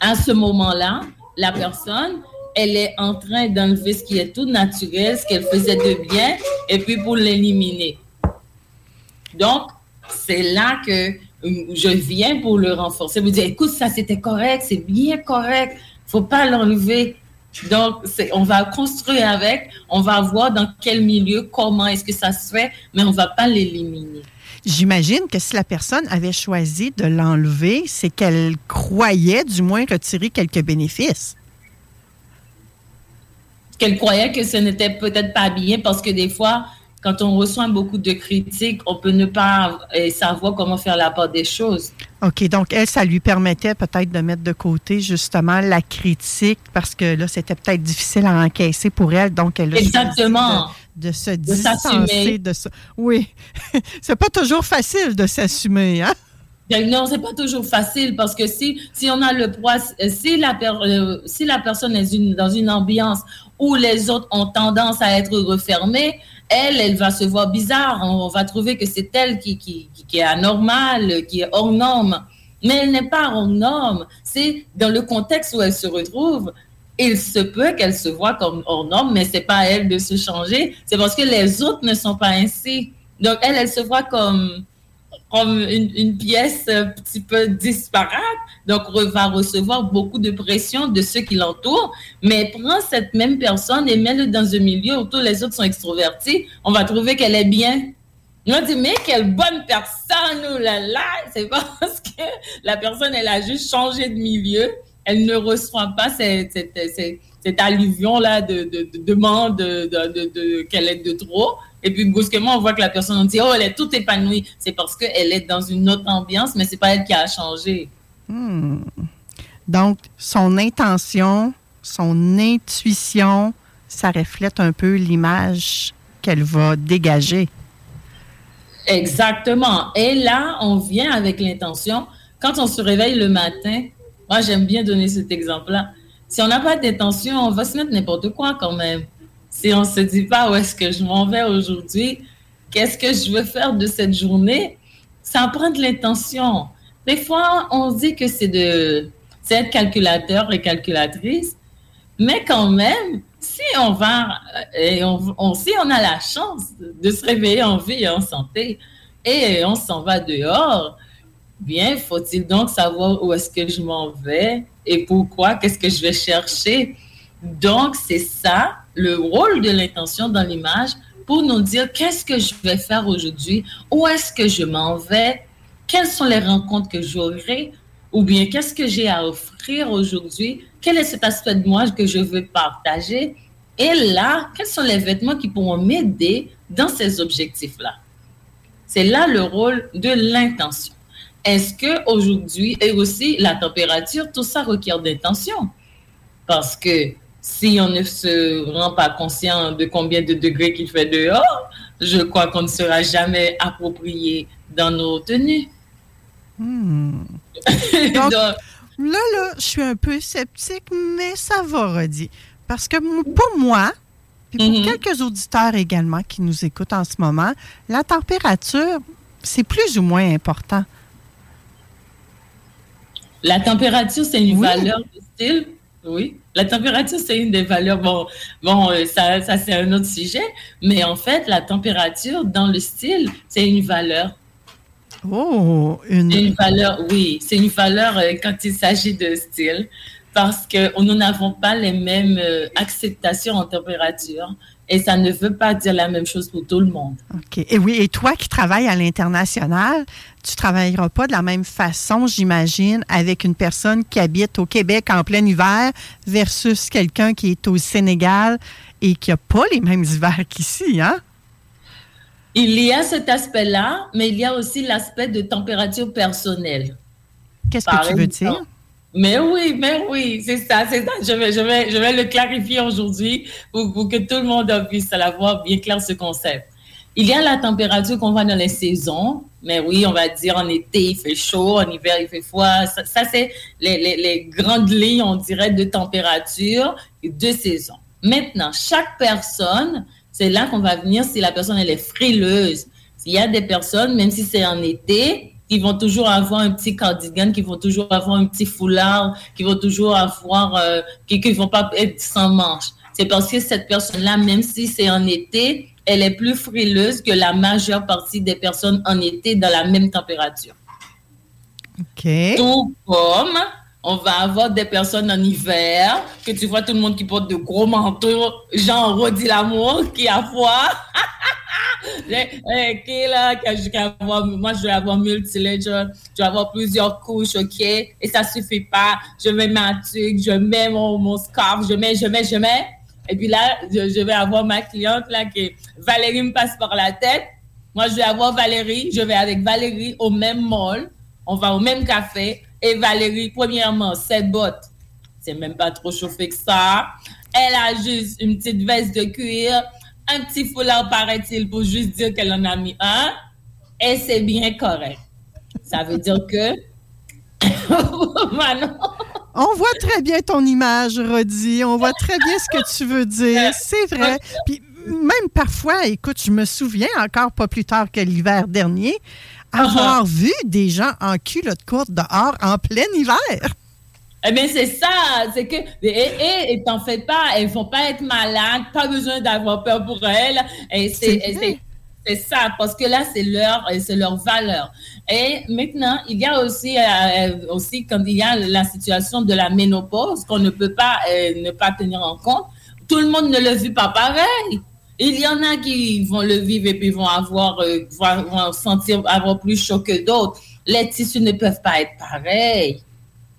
À ce moment-là, la personne, elle est en train d'enlever ce qui est tout naturel, ce qu'elle faisait de bien, et puis pour l'éliminer. Donc, c'est là que euh, je viens pour le renforcer. Vous dire, écoute, ça c'était correct, c'est bien correct, faut pas l'enlever. Donc, on va construire avec, on va voir dans quel milieu, comment est-ce que ça se fait, mais on va pas l'éliminer. J'imagine que si la personne avait choisi de l'enlever, c'est qu'elle croyait du moins retirer quelques bénéfices. Qu'elle croyait que ce n'était peut-être pas bien parce que des fois, quand on reçoit beaucoup de critiques, on peut ne pas euh, savoir comment faire la part des choses. OK, donc elle, ça lui permettait peut-être de mettre de côté justement la critique parce que là, c'était peut-être difficile à encaisser pour elle. Donc, elle a Exactement. De, de se De distancer s'assumer. de ça. Oui, c'est pas toujours facile de s'assumer, hein? Ben Non, c'est pas toujours facile parce que si, si on a le poids, euh, si la, per- euh, si la personne est une- dans une ambiance où les autres ont tendance à être refermés, elle, elle va se voir bizarre. On va trouver que c'est elle qui, qui, qui- est anormale, qui est hors norme. Mais elle n'est pas hors norme. C'est dans le contexte où elle se retrouve. Il se peut qu'elle se voit comme hors norme, mais c'est pas à elle de se changer. C'est parce que les autres ne sont pas ainsi. Donc, elle, elle se voit comme comme une, pièce un petit peu disparate, donc re- va recevoir beaucoup de pression de ceux qui l'entourent, mais prends cette même personne et mets-le dans un milieu où tous les autres sont extrovertis, on va trouver qu'elle est bien. On dire, mais quelle bonne personne, oh là là, c'est parce que la personne, elle a juste changé de milieu, elle ne reçoit pas cette, cette, cette alluvion-là de, de, de demande de, de, de- de- qu'elle est de trop. Et puis, brusquement, on voit que la personne on dit, oh, elle est toute épanouie. C'est parce qu'elle est dans une autre ambiance, mais c'est pas elle qui a changé. Hmm. Donc, son intention, son intuition, ça reflète un peu l'image qu'elle va dégager. Exactement. Et là, on vient avec l'intention. Quand on se réveille le matin, moi, j'aime bien donner cet exemple-là. Si on n'a pas d'intention, on va se mettre n'importe quoi quand même. Si on se dit pas où est-ce que je m'en vais aujourd'hui, qu'est-ce que je veux faire de cette journée, ça prend de l'intention. Des fois, on dit que c'est de, être calculateur et calculatrice, mais quand même, si on va, euh, et on- si on a la chance de se réveiller en vie et en santé, et on s'en va dehors, Bien, faut-il donc savoir où est-ce que je m'en vais et pourquoi, qu'est-ce que je vais chercher? Donc, c'est ça le rôle de l'intention dans l'image pour nous dire qu'est-ce que je vais faire aujourd'hui, où est-ce que je m'en vais, quelles sont les rencontres que j'aurai, ou bien qu'est-ce que j'ai à offrir aujourd'hui, quel est cet aspect de moi que je veux partager, et là, quels sont les vêtements qui pourront m'aider dans ces objectifs-là. C'est là le rôle de l'intention. Est-ce que aujourd'hui, et aussi la température, tout ça requiert d'intention. Parce que si on ne se rend pas conscient de combien de degrés qu'il fait dehors, je crois qu'on ne sera jamais approprié dans nos tenues. Hmm. Donc, là, là, je suis un peu sceptique, mais ça va, redire. Parce que pour moi, puis pour Mhm. quelques auditeurs également qui nous écoutent en ce moment, la température, c'est plus ou moins important. La température, c'est une valeur de style. Oui. La température, c'est une des valeurs. Bon, bon euh, ça, ça c'est un autre sujet. Mais en fait, la température dans le style, c'est une valeur. Oh, une... C'est une valeur, oui. C'est une valeur euh, quand il s'agit de style. Parce que nous n'avons pas les mêmes euh, acceptations en température. Et ça ne veut pas dire la même chose pour tout le monde. OK. Et oui, et toi qui travailles à l'international, tu travailleras pas de la même façon, j'imagine, avec une personne qui habite au Québec en plein hiver versus quelqu'un qui est au Sénégal et qui n'a pas les mêmes hivers qu'ici, hein? Il y a cet aspect-là, mais il y a aussi l'aspect de température personnelle. Qu'est-ce que tu veux dire? Mais oui, mais oui, c'est ça, c'est ça. Je vais, je vais, je vais le clarifier aujourd'hui pour, pour que tout le monde puisse avoir bien clair ce concept. Il y a la température qu'on voit dans les saisons, mais oui, on va dire en été il fait chaud, en hiver il fait froid. Ça, c'est les, les, les grandes lignes, on dirait, de température et de saison. Maintenant, chaque personne, c'est là qu'on va venir si la personne elle est frileuse. Il y a des personnes, même si c'est en été, qui vont toujours avoir un petit cardigan, qui vont toujours avoir un petit foulard, qui vont toujours avoir, euh, qui ne vont pas être sans manches. C'est parce que cette personne-là, même si c'est en été, elle est plus frileuse que la majeure partie des personnes en été dans la même température. Tout comme on va avoir des personnes en hiver, que tu vois tout le monde qui porte de gros manteaux, genre Rodi Lamour, qui a froid. Eh, qui est là, je vais avoir, moi je vais avoir multi-ledger, je vais avoir plusieurs couches, ok, et ça suffit pas. Je mets ma tuque, je mets mon, mon scarf, je mets, je mets, je mets. Et puis là, je, vais avoir ma cliente là qui Valérie me passe par la tête. Moi, je vais avoir Valérie, je vais avec Valérie au même mall, on va au même café. Et Valérie, premièrement, cette botte, c'est même pas trop chauffé que ça. Elle a juste une petite veste de cuir, un petit foulard, paraît-il, pour juste dire qu'elle en a mis un. Et c'est bien correct. Ça veut dire que. Manon, On voit très bien ton image, Rodi. On voit très bien ce que tu veux dire. C'est vrai. Puis même parfois, écoute, je me souviens encore pas plus tard que l'hiver dernier, avoir vu des gens en culotte courte dehors en plein hiver. Eh bien, c'est ça. C'est que. Et, et, et t'en fais pas. Elles vont pas être malades. Pas besoin d'avoir peur pour elles. Et c'est. C'est ça, parce que là, c'est leur, euh, c'est leur valeur. Et maintenant, il y a aussi, euh, aussi quand il y a la situation de la ménopause qu'on ne peut pas euh, ne pas tenir en compte, tout le monde ne le vit pas pareil. Il y en a qui vont le vivre et puis vont avoir, euh, vont sentir avoir plus chaud que d'autres. Les tissus ne peuvent pas être pareils.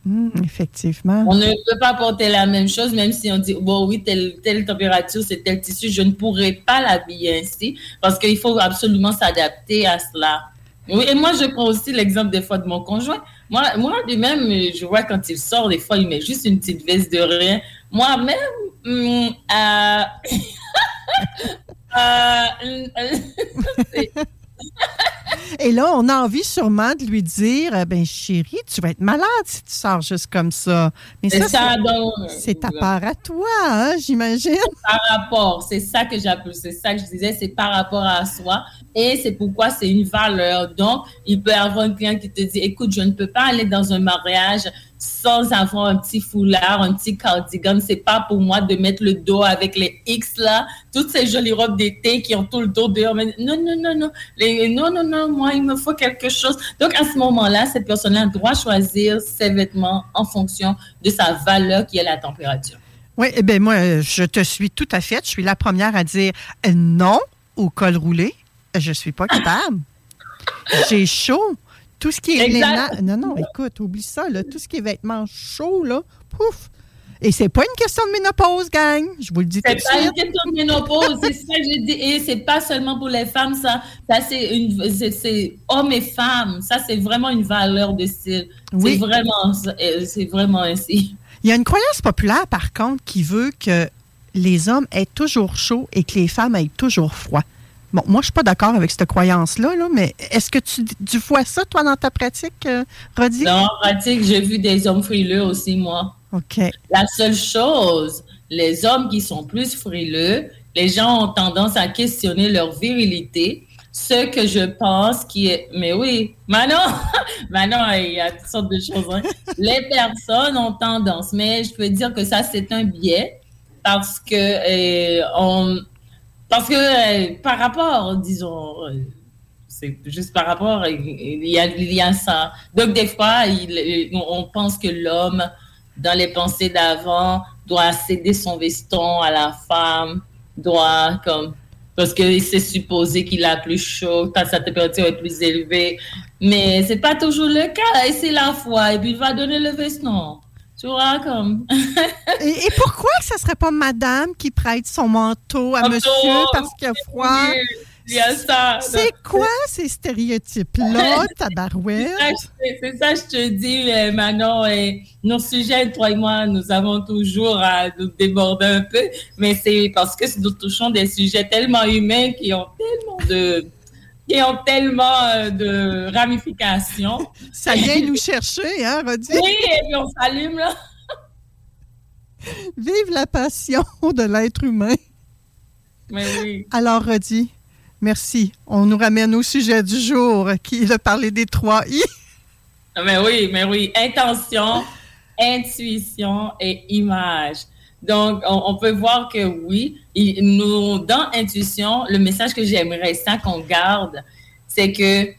Hum, effectivement. On ne peut pas porter la même chose, même si on dit, bon, oui, telle, telle température, c'est tel tissu, je ne pourrais pas l'habiller ainsi, parce qu'il faut absolument s'adapter à cela. Oui, et moi, je prends aussi l'exemple des fois de mon conjoint. Moi, moi lui-même, je vois quand il sort, des fois, il met juste une petite veste de rien. Moi-même, hum, euh, euh, Et là, on a envie sûrement de lui dire euh, ben chérie, tu vas être malade si tu sors juste comme ça. Mais c'est ça, c'est ta part à toi, hein, j'imagine. par rapport, c'est ça que j'appelle, c'est ça que je disais, c'est par rapport à soi et c'est pourquoi c'est une valeur. Donc, il peut y avoir un client qui te dit, écoute, je ne peux pas aller dans un mariage sans avoir un petit foulard, un petit cardigan. C'est pas pour moi de mettre le dos avec les X là, toutes ces jolies robes d'été qui ont tout le dos dehors. Mais non, non, non, non. Les, non, non, non, moi, il me faut quelque chose. Donc, à ce moment-là, cette personne-là doit choisir ses vêtements en fonction de sa valeur qui est la température. Oui, eh bien, moi, je te suis tout à fait. Je suis la première à dire non au col roulé. Je suis pas capable. J'ai chaud. Tout ce qui est Exact. Non, non, écoute, oublie ça. Là. Tout ce qui est vêtements chauds, là, pouf. Et c'est pas une question de ménopause, gang. Je vous le dis tout de C'est pas suite. une question de ménopause, c'est ça que je dis. Et c'est pas seulement pour les femmes, ça. Ça, c'est une, c'est- c'est hommes et femmes. Ça, c'est vraiment une valeur de style. Oui. C'est vraiment, euh, c'est vraiment ainsi. Il y a une croyance populaire, par contre, qui veut que les hommes aient toujours chaud et que les femmes aient toujours froid. Bon, moi, je suis pas d'accord avec cette croyance-là, là, mais est-ce que tu, tu vois ça, toi, dans ta pratique, euh, Rodi? Dans pratique, j'ai vu des hommes frileux aussi, moi. OK. La seule chose, les hommes qui sont plus frileux, les gens ont tendance à questionner leur virilité. Ce que je pense qui est... Mais oui, Manon, Manon, il y a toutes sortes de choses. hein. Les personnes ont tendance, mais je peux dire que ça, c'est un biais parce que euh, on... Parce que euh, par rapport, disons, euh, c'est juste par rapport, il y a, il y a ça. Donc, des fois, on pense que l'homme, dans les pensées d'avant, doit céder son veston à la femme, doit comme parce que c'est supposé qu'il a plus chaud, sa température est plus élevée. Mais c'est pas toujours le cas. Et c'est la foi. Et puis il va donner le veston. Tu vois, comme. Et, et pourquoi que ce serait pas madame qui prête son manteau à Manteau, monsieur? parce qu'il a froid? Il y a ça. C'est quoi ces stéréotypes-là, tabarouette? C'est ça, ça, je te dis, euh, Manon. Et nos sujets, toi et moi, nous avons toujours à nous déborder un peu, mais c'est parce que nous touchons des sujets tellement humains qui ont tellement de qui ont tellement euh, de ramifications. Ça vient nous chercher, hein, Rodi? Oui, et puis on s'allume là. Vive la passion de l'être humain. Mais oui. Alors, Rodi, merci. On nous ramène au sujet du jour, qui est de parler des trois I. Mais oui, mais oui. Intention, intuition et image. Donc, on, peut voir que oui, nous, dans intuition, le message que j'aimerais ça qu'on garde, c'est que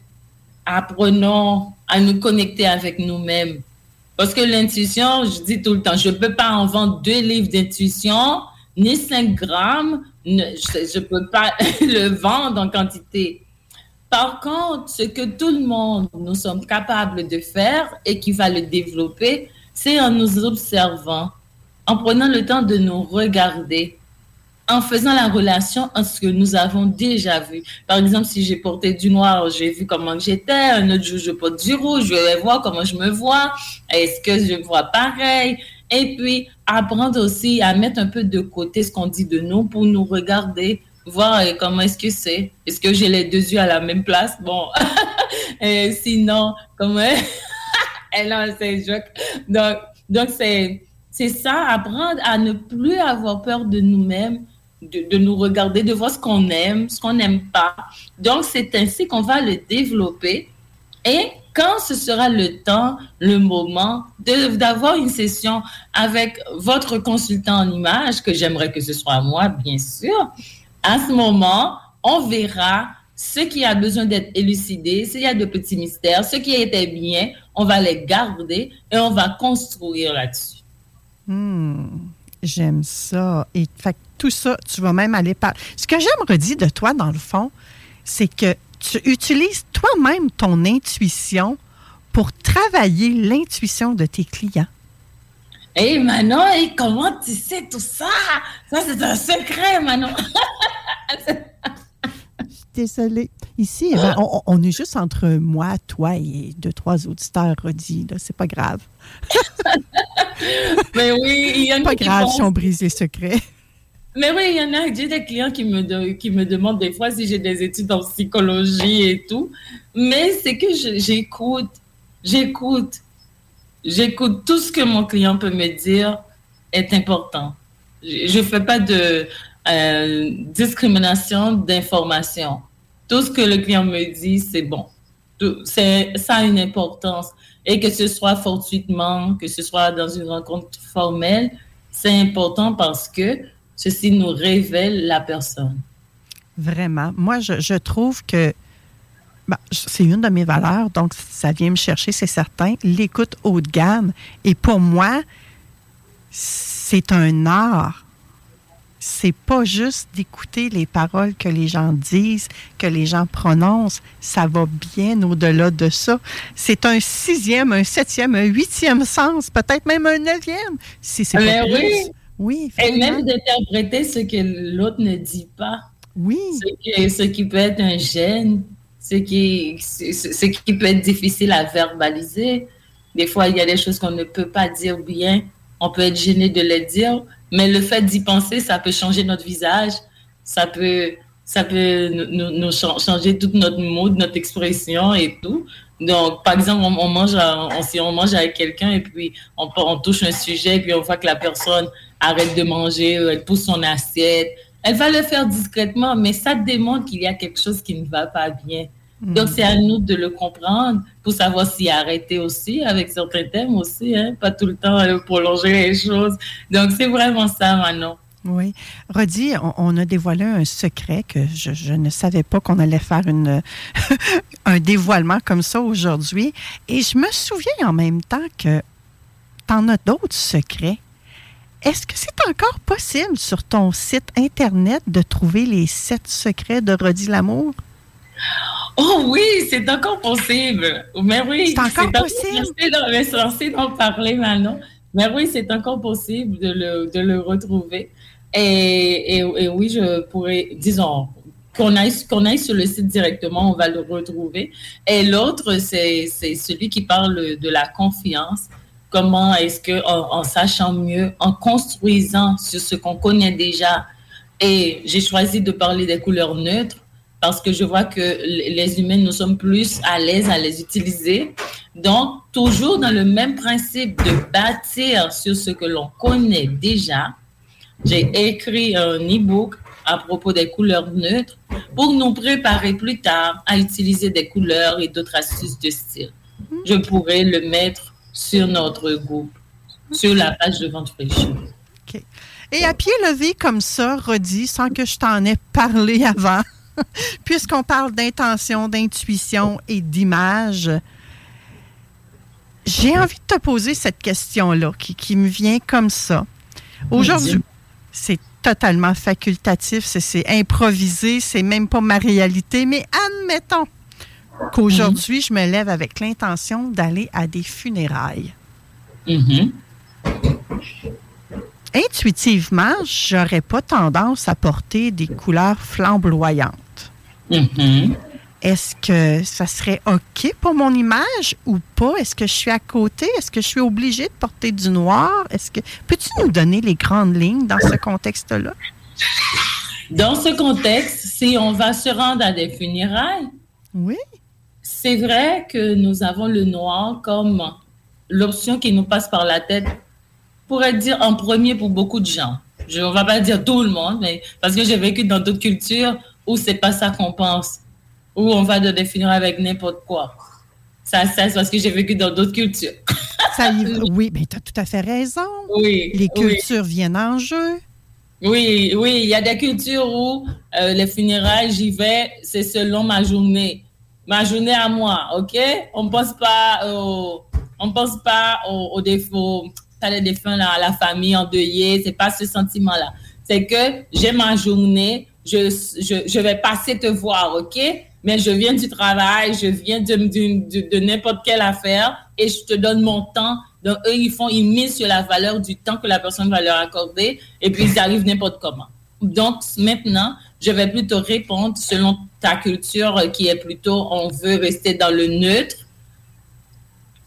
apprenons à nous connecter avec nous-mêmes. Parce que l'intuition, je dis tout le temps, je ne peux pas en vendre deux livres d'intuition, ni 5 grammes, je ne peux pas le vendre en quantité. Par contre, ce que tout le monde, nous sommes capables de faire et qui va le développer, c'est en nous observant, en prenant le temps de nous regarder, en faisant la relation entre ce que nous avons déjà vu. Par exemple, si j'ai porté du noir, j'ai vu comment j'étais. Un autre jour, je porte du rouge, je vais voir comment je me vois. Est-ce que je vois pareil? Et puis, apprendre aussi à mettre un peu de côté ce qu'on dit de nous pour nous regarder, voir euh, comment est-ce que c'est. Est-ce que j'ai les deux yeux à la même place? Bon. Et sinon, comment... Elle a c'est joke. Donc, donc c'est, c'est ça, apprendre à ne plus avoir peur de nous-mêmes, de, nous regarder, de voir ce qu'on aime, ce qu'on n'aime pas. Donc, c'est ainsi qu'on va le développer. Et quand ce sera le temps, le moment d'avoir une session avec votre consultant en image, que j'aimerais que ce soit moi, bien sûr, à ce moment, on verra ce qui a besoin d'être élucidé, s'il y a de petits mystères, ce qui était bien, on va les garder et on va construire là-dessus. Hmm, j'aime ça. Et fait que tout ça, tu vas même aller par. Ce que j'aime redire de toi, dans le fond, c'est que tu utilises toi-même ton intuition pour travailler l'intuition de tes clients. Hé Manon, hey, comment tu sais tout ça? Ça, c'est un secret, Manon. Désolée. Ici, eh ben, on, on est juste entre moi, toi et deux, trois auditeurs là. C'est pas grave. Mais oui, il y en a Pas qui grave pensent- si on brise les secrets. Mais oui, il y en a, j'ai des clients qui me, de- qui me demandent des fois si j'ai des études en psychologie et tout. Mais c'est que j'écoute, j'écoute, j'écoute tout ce que mon client peut me dire est important. Je ne fais pas de euh, discrimination d'information. Tout ce que le client me dit, c'est bon. ça a une importance. Et que ce soit fortuitement, que ce soit dans une rencontre formelle, c'est important parce que ceci nous révèle la personne. Vraiment. Moi, je, trouve que ben, c'est une de mes valeurs, donc ça vient me chercher, c'est certain. L'écoute haut de gamme. Et pour moi, c'est un art c'est pas juste d'écouter les paroles que les gens disent, que les gens prononcent. Ça va bien au-delà de ça. C'est un sixième, un septième, un huitième sens, peut-être même un neuvième, si c'est pas oui. Oui. Et même d'interpréter ce que l'autre ne dit pas. Oui. Ce qui, peut être un gêne, ce qui, ce qui peut être difficile à verbaliser. Des fois, il y a des choses qu'on ne peut pas dire bien. On peut être gêné de les dire, mais le fait d'y penser, ça peut changer notre visage, ça peut, ça peut nous, changer toute notre mode, notre expression et tout. Donc, par exemple, on, mange, si on mange avec quelqu'un et puis on, on, touche un sujet et puis on voit que la personne arrête de manger, elle pousse son assiette. Elle va le faire discrètement, mais ça démontre qu'il y a quelque chose qui ne va pas bien. Donc, c'est à nous de le comprendre pour savoir s'y arrêter aussi avec certains thèmes aussi, hein? pas tout le temps prolonger les choses. Donc, c'est vraiment ça, Manon. Oui. Rodi, on, a dévoilé un secret que je, ne savais pas qu'on allait faire un dévoilement comme ça aujourd'hui. Et je me souviens en même temps que tu en as d'autres secrets. Est-ce que c'est encore possible sur ton site Internet de trouver les sept secrets de Rodi Lamour? Oui, c'est encore possible. Mais oui, c'est encore possible. Merci d'en parler maintenant. Mais oui, c'est encore possible de le, de le retrouver. Et, et, oui, je pourrais, disons, qu'on aille, qu'on aille sur le site directement, on va le retrouver. Et l'autre, c'est, c'est celui qui parle de la confiance. Comment est-ce que, en sachant mieux, en construisant sur ce qu'on connaît déjà, et j'ai choisi de parler des couleurs neutres parce que je vois que les humains, nous sommes plus à l'aise à les utiliser. Donc, toujours dans le même principe de bâtir sur ce que l'on connaît déjà, j'ai écrit un e-book à propos des couleurs neutres pour nous préparer plus tard à utiliser des couleurs et d'autres astuces de style. Je pourrais le mettre sur notre groupe, sur la page de vente fraîche. Et à pied levé comme ça, redit, sans que je t'en ai parlé avant, puisqu'on parle d'intention, d'intuition et d'image, j'ai envie de te poser cette question-là qui, me vient comme ça. Aujourd'hui, c'est totalement facultatif, c'est improvisé, c'est même pas ma réalité, mais admettons qu'aujourd'hui, je me lève avec l'intention d'aller à des funérailles. Mm-hmm intuitivement, j'aurais pas tendance à porter des couleurs flamboyantes. Mm-hmm. Est-ce que ça serait OK pour mon image ou pas? Est-ce que je suis à côté? Est-ce que je suis obligée de porter du noir? Est-ce que peux-tu nous donner les grandes lignes dans ce contexte-là? Dans ce contexte, si on va se rendre à des funérailles, oui. C'est vrai que nous avons le noir comme l'option qui nous passe par la tête pourrais dire en premier pour beaucoup de gens. Je ne vais pas dire tout le monde, mais parce que j'ai vécu dans d'autres cultures où c'est pas ça qu'on pense, où on va de définir avec n'importe quoi. Ça, c'est parce que j'ai vécu dans d'autres cultures. ça oui, mais tu as tout à fait raison. Oui. Les cultures viennent en jeu. Oui, oui, il y a des cultures où euh, les funérailles, j'y vais, c'est selon ma journée. Ma journée à moi, OK? On ne pense pas on pense pas aux défauts les défunts, la, la famille endeuillée, c'est pas ce sentiment-là. C'est que j'ai ma journée, je, je, vais passer te voir, OK? Mais je viens du travail, je viens de, n'importe quelle affaire et je te donne mon temps. Donc, eux, ils font, ils misent sur la valeur du temps que la personne va leur accorder et puis ils arrivent n'importe comment. Donc, maintenant, je vais plutôt répondre selon ta culture qui est plutôt, on veut rester dans le neutre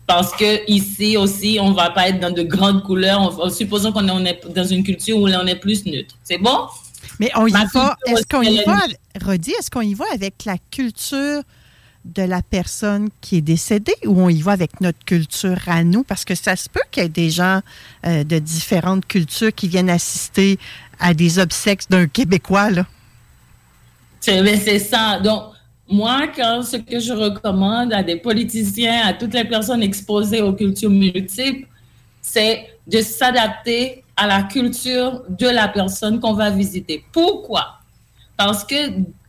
parce que ici aussi, on va pas être dans de grandes couleurs. supposons qu'on est dans une culture où on est plus neutre. C'est bon? Mais on y va. Est-ce qu'on y va, Rodi, est-ce qu'on y va avec la culture de la personne qui est décédée ou on y va avec notre culture à nous? Parce que ça se peut qu'il y ait des gens euh, de différentes cultures qui viennent assister à des obsèques d'un Québécois, là. C'est ça. Donc, moi, quand ce que je recommande à des politiciens, à toutes les personnes exposées aux cultures multiples, c'est de s'adapter à la culture de la personne qu'on va visiter. Pourquoi? Parce que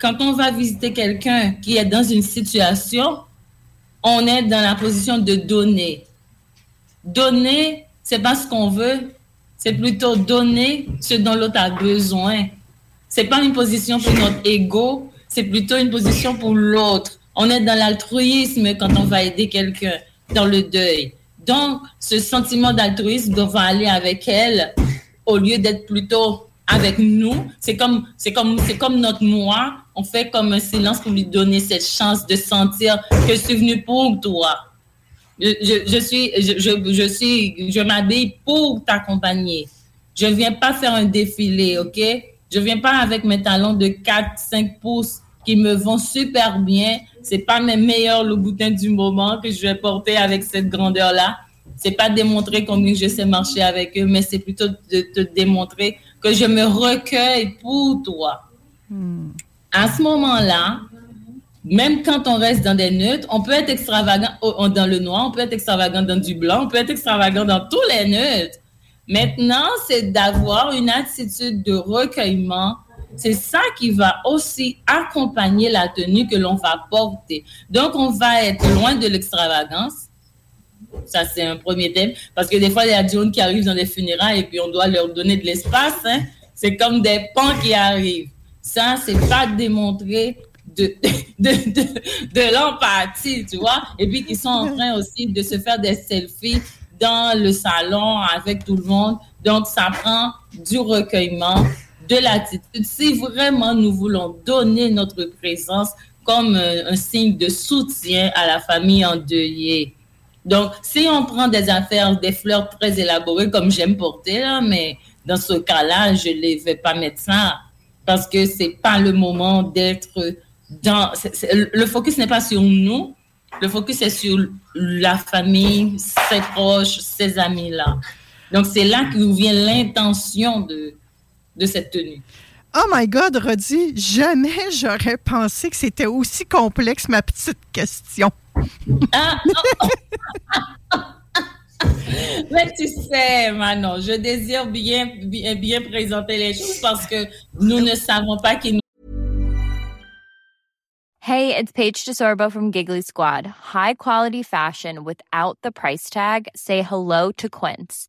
quand on va visiter quelqu'un qui est dans une situation, on est dans la position de donner. Donner, c'est pas ce qu'on veut, c'est plutôt donner ce dont l'autre a besoin. C'est pas une position pour notre ego, c'est plutôt une position pour l'autre. On est dans l'altruisme quand on va aider quelqu'un dans le deuil. Donc, ce sentiment d'altruisme doit aller avec elle au lieu d'être plutôt avec nous. C'est comme, c'est comme, c'est comme notre moi. On fait comme un silence pour lui donner cette chance de sentir que je suis venu pour toi. Je, suis, je, suis, je m'habille pour t'accompagner. Je viens pas faire un défilé, ok? Je viens pas avec mes talons de 4, 5 pouces qui me vont super bien. C'est pas mes meilleurs boutin du moment que je vais porter avec cette grandeur-là. C'est pas démontrer combien je sais marcher avec eux, mais c'est plutôt de te démontrer que je me recueille pour toi. Hmm. À ce moment-là, même quand on reste dans des neutres, on peut être extravagant dans le noir, on peut être extravagant dans du blanc, on peut être extravagant dans tous les neutres. Maintenant, c'est d'avoir une attitude de recueillement. C'est ça qui va aussi accompagner la tenue que l'on va porter. Donc, on va être loin de l'extravagance. Ça, c'est un premier thème. Parce que des fois, il y a des gens qui arrivent dans les funérailles et puis on doit leur donner de l'espace. Hein. C'est comme des pans qui arrivent. Ça, c'est pas démontrer de, de, de, l'empathie, tu vois. Et puis, qui sont en train aussi de se faire des selfies dans le salon avec tout le monde. Donc, ça prend du recueillement, de l'attitude. Si vraiment nous voulons donner notre présence comme un, signe de soutien à la famille endeuillée. Donc, si on prend des affaires, des fleurs très élaborées, comme j'aime porter, là, mais dans ce cas-là, je ne vais pas mettre ça parce que c'est pas le moment d'être dans. le focus n'est pas sur nous, le focus est sur la famille, ses proches, ses amis-là. Donc, c'est là que vient l'intention de, de cette tenue. Oh my God, Rodi, jamais j'aurais pensé que c'était aussi complexe, ma petite question. Ah, Mais tu sais, Manon, je désire bien, bien, bien présenter les choses parce que nous ne savons pas qui nous Hey, it's Paige DeSorbo from Giggly Squad. High quality fashion without the price tag. Say hello to Quince.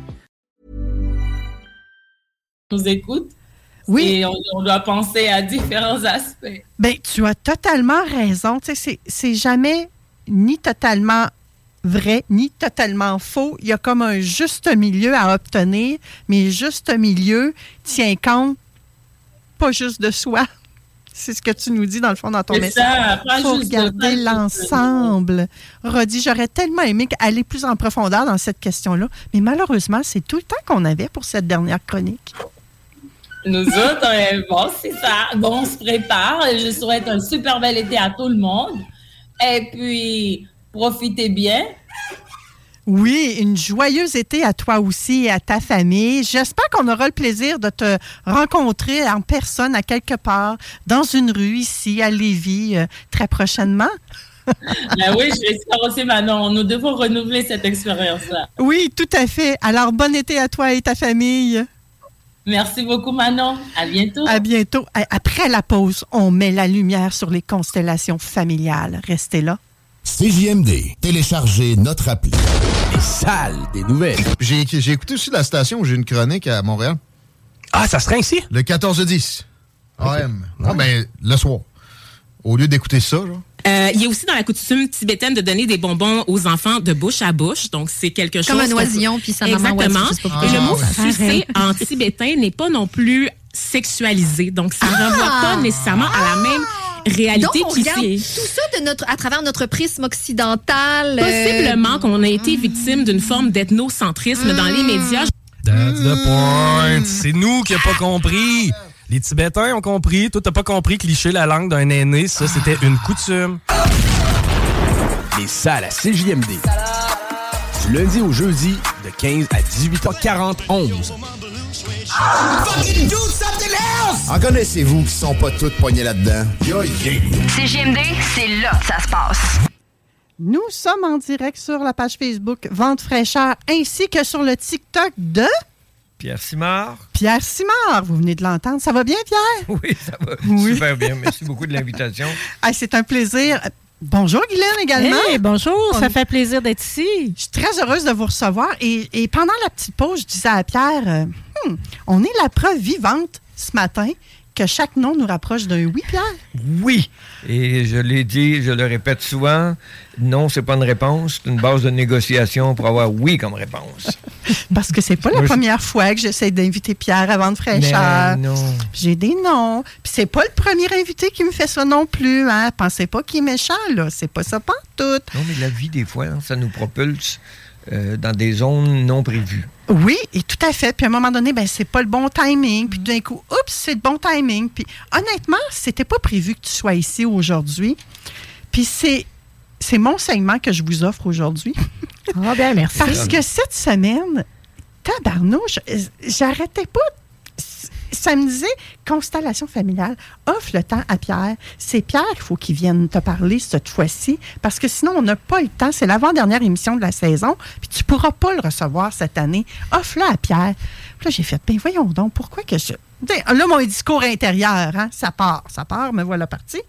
nous écoute. Oui. Et on, on, doit penser à différents aspects. Ben, tu as totalement raison. Tu sais, c'est jamais ni totalement vrai ni totalement faux. Il y a comme un juste milieu à obtenir, mais juste milieu tient compte pas juste de soi. C'est ce que tu nous dis dans le fond dans ton message. Il faut regarder l'ensemble. Rodi, j'aurais tellement aimé aller plus en profondeur dans cette question-là, mais malheureusement, c'est tout le temps qu'on avait pour cette dernière chronique. Nous autres, euh, bon, c'est ça. Bon, on se prépare. Je souhaite un super bel été à tout le monde. Et puis, profitez bien. Oui, une joyeuse été à toi aussi et à ta famille. J'espère qu'on aura le plaisir de te rencontrer en personne à quelque part, dans une rue ici, à Lévis, euh, très prochainement. ben oui, j'espère aussi, Manon. Nous devons renouveler cette expérience-là. Oui, tout à fait. Alors, bon été à toi et ta famille. Merci beaucoup, Manon. À bientôt. À bientôt. Après la pause, on met la lumière sur les constellations familiales. Restez là. CJMD, téléchargez notre appli. Les salles des nouvelles. J'ai écouté aussi la station où j'ai une chronique à Montréal. Ah, ça serait ici? Le 14-10. AM. Non, mais le soir. Au lieu d'écouter ça, genre. Euh, il y a aussi dans la coutume tibétaine de donner des bonbons aux enfants de bouche à bouche. Donc, c'est quelque chose... Comme un oisillon, puis sa maman Exactement. Et le mot sucer en tibétain n'est pas non plus sexualisé. Donc, ça ne renvoie pas nécessairement à la même réalité Donc, on qui regarde tout ça de notre, à travers notre prisme occidental. euh, Possiblement qu'on a été victime d'une forme d'ethnocentrisme dans les médias. That's the point. C'est nous qui n'avons pas compris. Les Tibétains ont compris. Toi, t'as pas compris que licher la langue d'un aîné, ça, c'était une coutume. Les salles à CJMD. Du lundi au jeudi, de 15 à 18h41. En connaissez-vous qui sont pas toutes poignées là-dedans? CGMD, c'est là que ça se passe. Nous sommes en direct sur la page Facebook Vente fraîcheur ainsi que sur le TikTok de Pierre Simard. Pierre Simard. Vous venez de l'entendre. Ça va bien, Pierre? Oui, ça va Oui. super bien. Merci beaucoup de l'invitation. Ah, c'est un plaisir. Bonjour, Guylaine, également. Hey, bonjour, ça fait plaisir d'être ici. Je suis très heureuse de vous recevoir. Et, et pendant la petite pause, je disais à Pierre, euh, Hmm, on est la preuve vivante ce matin que chaque nom nous rapproche d'un oui, Pierre? Oui. Et je l'ai dit, je le répète souvent, non, c'est pas une réponse, c'est une base de négociation pour avoir oui comme réponse. Parce que c'est pas la première fois que j'essaie d'inviter Pierre à vendre fraîcheur. Non. J'ai des noms. Puis c'est pas le premier invité qui me fait ça non plus. Hein. Pensez pas qu'il est méchant, là. C'est pas ça tout. Non, mais la vie, des fois, ça nous propulse euh, dans des zones non prévues. Oui, et tout à fait. Puis à un moment donné, ben c'est pas le bon timing. Puis d'un coup, oups, c'est le bon timing. Puis honnêtement, c'était pas prévu que tu sois ici aujourd'hui. Puis c'est c'est mon segment que je vous offre aujourd'hui. Ah bien, merci. Parce que cette semaine, tabarnouche, j'arrêtais pas. Ça me disait, constellation familiale, offre le temps à Pierre. C'est Pierre qu'il faut qu'il vienne te parler cette fois-ci, parce que sinon, on n'a pas le temps. C'est l'avant-dernière émission de la saison, puis tu pourras pas le recevoir cette année. Offre-le à Pierre. Puis là, j'ai fait, ben voyons donc, pourquoi que je... Là, mon discours intérieur, hein, ça part, ça part, me voilà parti.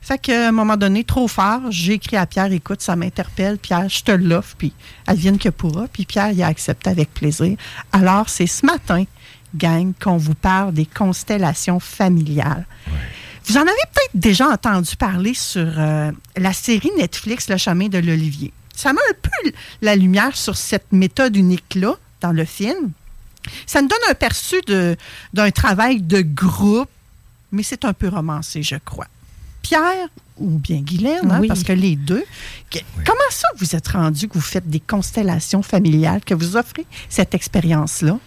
Fait qu'à un moment donné, trop fort, j'ai écrit à Pierre, écoute, ça m'interpelle, Pierre, je te l'offre, puis advienne que pourra. Puis Pierre, il a accepté avec plaisir. Alors, c'est ce matin, gang, qu'on vous parle des constellations familiales. Vous en avez peut-être déjà entendu parler sur euh, la série Netflix Le chemin de l'Olivier. Ça met un peu la lumière sur cette méthode unique-là dans le film. Ça nous donne un perçu d'un travail de groupe, mais c'est un peu romancé, je crois. Pierre ou bien Guylaine, hein, Oui. parce que les deux, que- comment ça vous êtes rendu que vous faites des constellations familiales, que vous offrez cette expérience-là?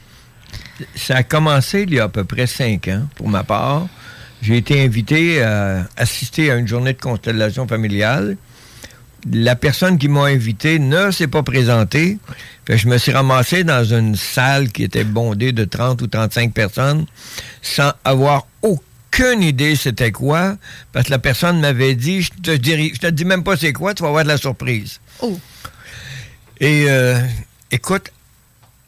Ça a commencé il y a à peu près cinq ans, pour ma part. J'ai été invité à assister à une journée de constellation familiale. La personne qui m'a invité ne s'est pas présentée. Fait je me suis ramassé dans une salle qui était bondée de 30 ou 35 personnes sans avoir aucune idée c'était quoi, parce que la personne m'avait dit, je te, je te dis même pas c'est quoi, tu vas avoir de la surprise. Oh. Et euh, écoute,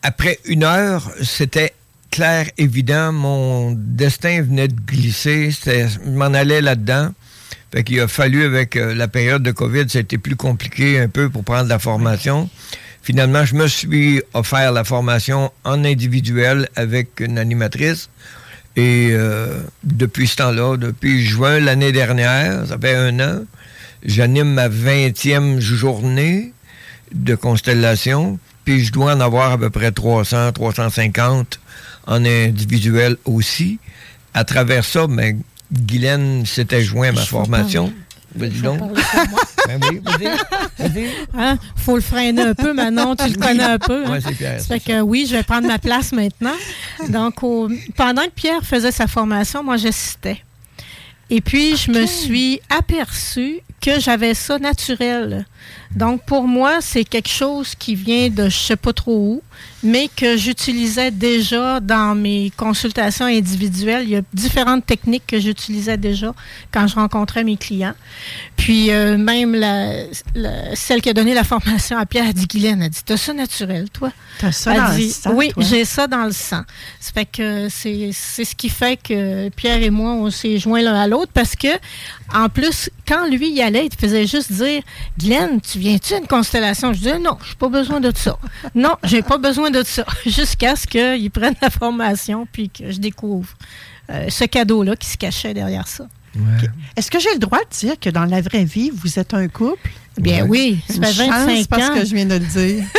après une heure, c'était clair, évident. Mon destin venait de glisser. C'était- Je m'en allais là-dedans. Fait qu'il a fallu, avec euh, la période de COVID, été plus compliqué un peu pour prendre la formation. Finalement, je me suis offert la formation en individuel avec une animatrice. Et euh, depuis ce temps-là, depuis juin l'année dernière, ça fait un an, j'anime ma 20e journée de constellation, puis je dois en avoir à peu près 300, 350 en individuel aussi. À travers ça, ben, Guylaine s'était joint à ma formation. Vas-y donc. Ben oui, vas-y. Vas-y. Hein? Faut le freiner un peu, Manon, tu le connais un peu. hein? Ouais, c'est Pierre, Ça fait que oui, je vais prendre ma place maintenant. Donc, au- pendant que Pierre faisait sa formation, moi, j'assistais. Et puis, je me suis aperçue que j'avais ça naturel. Donc, pour moi, c'est quelque chose qui vient de je sais pas trop où, mais que j'utilisais déjà dans mes consultations individuelles. Il y a différentes techniques que j'utilisais déjà quand je rencontrais mes clients. Puis, euh, même la, la- celle qui a donné la formation à Pierre, a dit, Guylaine, elle dit, t'as ça naturel, toi? T'as ça Elle dans le dit, sang, Oui, j'ai ça dans le sang. Ça fait que c'est ce qui fait que Pierre et moi, on s'est joints l'un à l'autre parce que, en plus, quand lui y allait, il faisait juste dire Tu viens-tu à une constellation? Je disais non, j'ai pas besoin de ça. Non, j'ai pas besoin de ça. Jusqu'à ce qu'il prenne la formation puis que je découvre euh, ce cadeau-là qui se cachait derrière ça. Est-ce que j'ai le droit de dire que dans la vraie vie, vous êtes un couple? Bien oui, ça fait 25 chance parce ans. que je viens de le dire.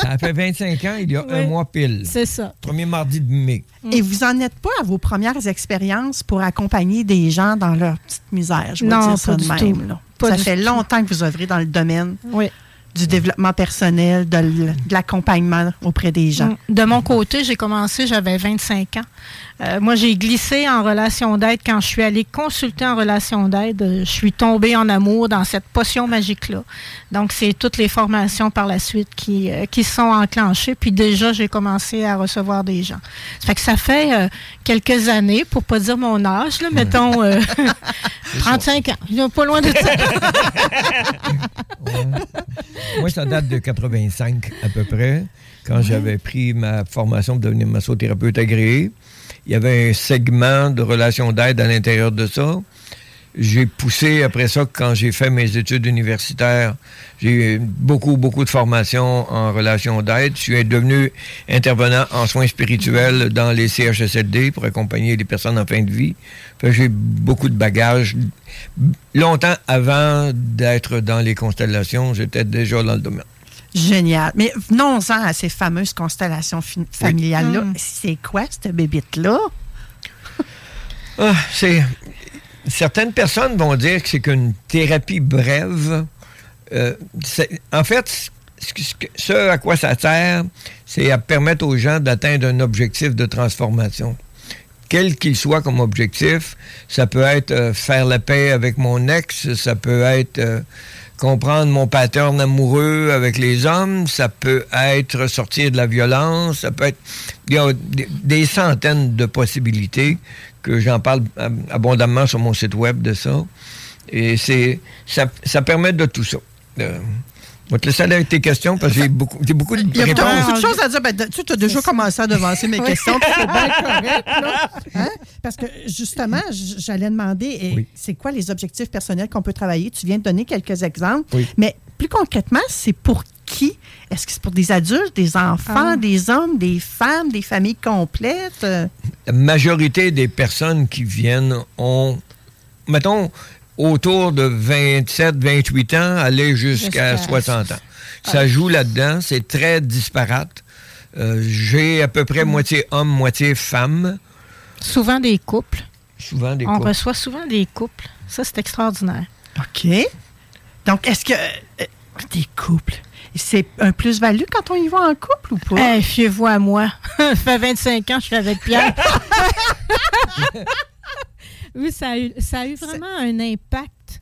Ça a fait 25 ans, il y a un mois pile. C'est ça. Premier mardi de mai. Et vous en êtes pas à vos premières expériences pour accompagner des gens dans leur petite misère, je vais Non, dire ça pas de du même. tout. là. Pas ça du fait tout. longtemps que vous œuvrez dans le domaine Oui. du développement personnel, de l'accompagnement auprès des gens. Mm. De mon côté, j'ai commencé, j'avais 25 ans. Euh, moi, j'ai glissé en relation d'aide quand je suis allée consulter en relation d'aide. euh, Je suis tombée en amour dans cette potion magique-là. Donc, c'est toutes les formations par la suite qui, euh, qui se sont enclenchées. Puis déjà, j'ai commencé à recevoir des gens. Ça fait que ça fait euh, quelques années, pour pas dire mon âge, là, mettons euh, 35 ans. Il n'est pas loin de ça. Moi, ça date de 85 à peu près, quand j'avais pris ma formation pour devenir massothérapeute agréé. Il y avait un segment de relations d'aide à l'intérieur de ça. J'ai poussé après ça, quand j'ai fait mes études universitaires, j'ai eu beaucoup, beaucoup de formations en relations d'aide. Je suis devenu intervenant en soins spirituels dans les CHSLD pour accompagner les personnes en fin de vie. J'ai beaucoup de bagages. Longtemps avant d'être dans les constellations, j'étais déjà dans le domaine. Génial. Mais venons-en à ces fameuses constellations familiales-là. Mm. C'est quoi cette bébite-là? Ah, c'est certaines personnes vont dire que c'est qu'une thérapie brève. Euh, en fait, ce à quoi ça sert, c'est à permettre aux gens d'atteindre un objectif de transformation. Quel qu'il soit comme objectif, ça peut être euh, faire la paix avec mon ex, ça peut être euh, comprendre mon pattern amoureux avec les hommes, ça peut être sortir de la violence, ça peut être... Il y a des, centaines de possibilités que j'en parle ab- abondamment sur mon site web de ça. Et c'est ça, ça permet de tout ça. Je vais te laisser aller avec tes questions parce que j'ai beaucoup, j'ai beaucoup de Il y a réponses. beaucoup de choses à dire. Ben, tu as déjà commencé à devancer mes questions, c'est bien correct. là. Hein? Parce que justement, j'allais demander, eh, c'est quoi les objectifs personnels qu'on peut travailler? Tu viens de donner quelques exemples. Oui. Mais plus concrètement, c'est pour qui? Est-ce que c'est pour des adultes, des enfants, Ah. des hommes, des femmes, des familles complètes? La majorité des personnes qui viennent ont, mettons, autour de 27, 28 ans, aller jusqu'à Jusqu'à- 60 ans. Ça joue là-dedans, c'est très disparate. Euh, J'ai à peu près moitié homme, moitié femme. Souvent des couples. Souvent des On couples. reçoit souvent des couples. Ça, c'est extraordinaire. OK. Donc, est-ce que euh, des couples, c'est un plus-value quand on y va en couple ou pas? Hey, fiez-vous à moi. Ça fait 25 ans que je suis avec Pierre. oui, ça a eu, ça a eu vraiment un impact